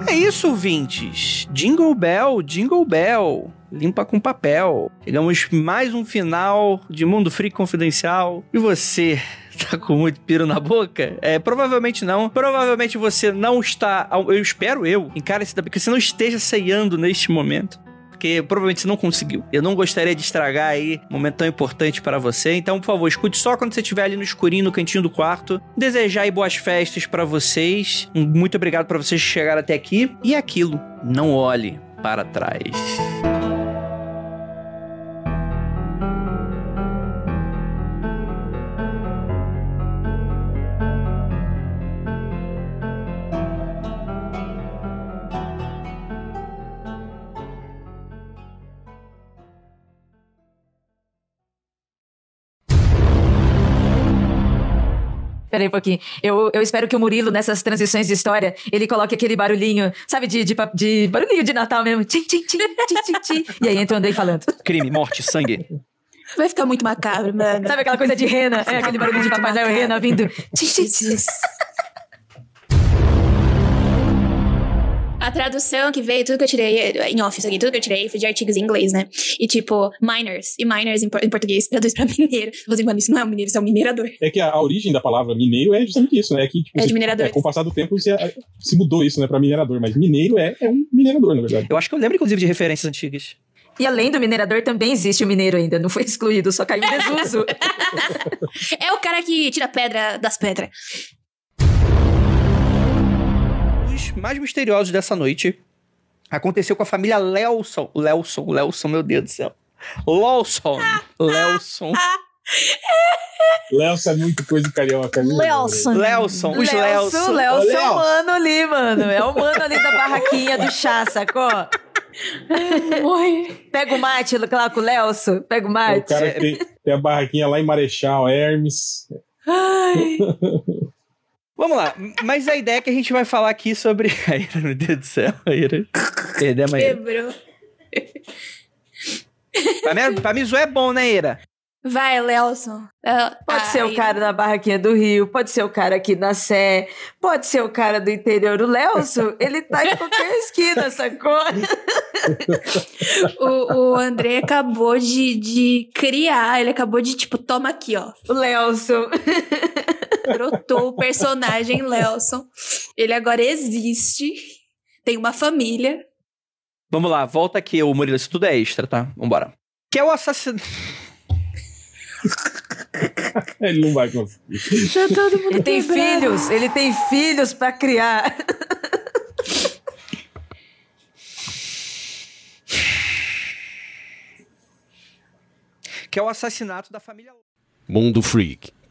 É isso, ouvintes. Jingle Bell, Jingle Bell. Limpa com papel. Chegamos mais um final de Mundo Freak Confidencial. E você tá com muito piro na boca? É, provavelmente não. Provavelmente você não está. Eu espero eu, encarecidamente, que você não esteja ceiando neste momento. Porque provavelmente você não conseguiu. Eu não gostaria de estragar aí um momento tão importante para você. Então, por favor, escute só quando você estiver ali no escurinho, no cantinho do quarto. Desejar aí boas festas para vocês. Muito obrigado para vocês que chegaram até aqui. E aquilo, não olhe para trás. Peraí um pouquinho. Eu, eu espero que o Murilo, nessas transições de história, ele coloque aquele barulhinho, sabe, de, de, de barulhinho de Natal mesmo. Tchim, tchim, tchim, tchim, tchim, tchim. E aí entra o Andrei falando. Crime, morte, sangue. Vai ficar muito macabro, mano. Sabe aquela coisa de rena? É aquele barulhinho de Papai Noel rena vindo. Tchim, tchim, tchim. A tradução que veio, tudo que eu tirei em office aqui, tudo que eu tirei foi de artigos em inglês, né? E tipo, miners. E miners em, por- em português traduz pra mineiro. Eu falei, mano, isso não é um mineiro, isso é um minerador. É que a, a origem da palavra mineiro é justamente isso, né? É que, tipo, É de minerador. é, com o passar do tempo se, se mudou isso, né, pra minerador. Mas mineiro é, é um minerador, na verdade. Eu acho que eu lembro, inclusive, de referências antigas. E além do minerador, também existe o mineiro ainda. Não foi excluído, só caiu em desuso. É o cara que tira pedra das pedras. Mais misteriosos dessa noite aconteceu com a família Lelson. Lelson, Lelson, meu Deus do céu. Lawson, Lelson, Léo é muito coisa carioca. viu? Lelson. Lelson, os Lelson, Lelson. Lelson é o mano ali, mano. É o mano ali da barraquinha do chá, sacou? Pega o mate lá com o Lelson. Pega o É o mate. cara que tem, tem a barraquinha lá em Marechal, Hermes. Vamos lá, mas a ideia é que a gente vai falar aqui sobre. A Ira, meu Deus do céu, a Ira. Perdemos a Ira. Quebrou. Pra mim, pra mim, isso é bom, né, Ira? Vai, Lelson. Ah, Pode ser o e- cara da barraquinha do Rio, pode ser o cara aqui na Sé, pode ser o cara do interior. O Lelson, ele tá em qualquer esquina, sacou? O, o André acabou de, de criar, ele acabou de, tipo, toma aqui, ó. O Lelson. Brotou o personagem Lelson. Ele agora existe, tem uma família. Vamos lá, volta aqui, o Murilo. Isso tudo é extra, tá? Vambora. Que é o assassinato. Ele não vai conseguir. Tá todo mundo Ele tem quebrado. filhos, ele tem filhos pra criar. Que é o assassinato da família. mundofreak.com.br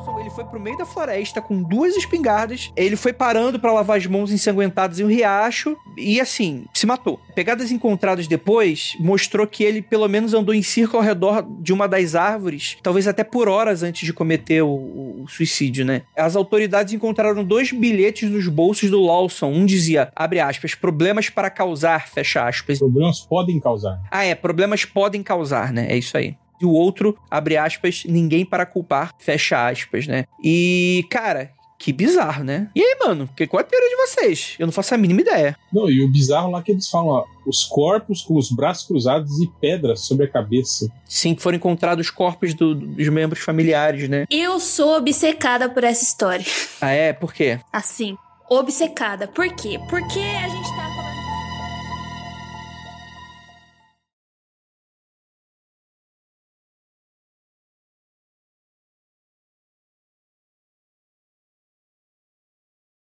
Lawson, ele foi pro meio da floresta com duas espingardas. Ele foi parando pra lavar as mãos ensanguentadas em um riacho e assim, se matou. Pegadas encontradas depois mostrou que ele pelo menos andou em círculo ao redor de uma das árvores, talvez até por horas antes de cometer o, o- o suicídio, né? As autoridades encontraram dois bilhetes nos bolsos do Lawson. Um dizia, abre aspas, problemas para causar, fecha aspas. Problemas podem causar. Ah, é, problemas podem causar, né? É isso aí. E o outro, abre aspas, ninguém para culpar, fecha aspas, né? E, cara, que bizarro, né? E aí, mano, que, qual é a teoria de vocês? Eu não faço a mínima ideia. Não, e o bizarro lá que eles falam, ó, os corpos com os braços cruzados e pedras sobre a cabeça. Sim, que foram encontrados corpos do- dos membros familiares, né? Eu sou obcecada por essa história. Ah, é? Por quê? Assim, obcecada. Por quê? Porque a gente tá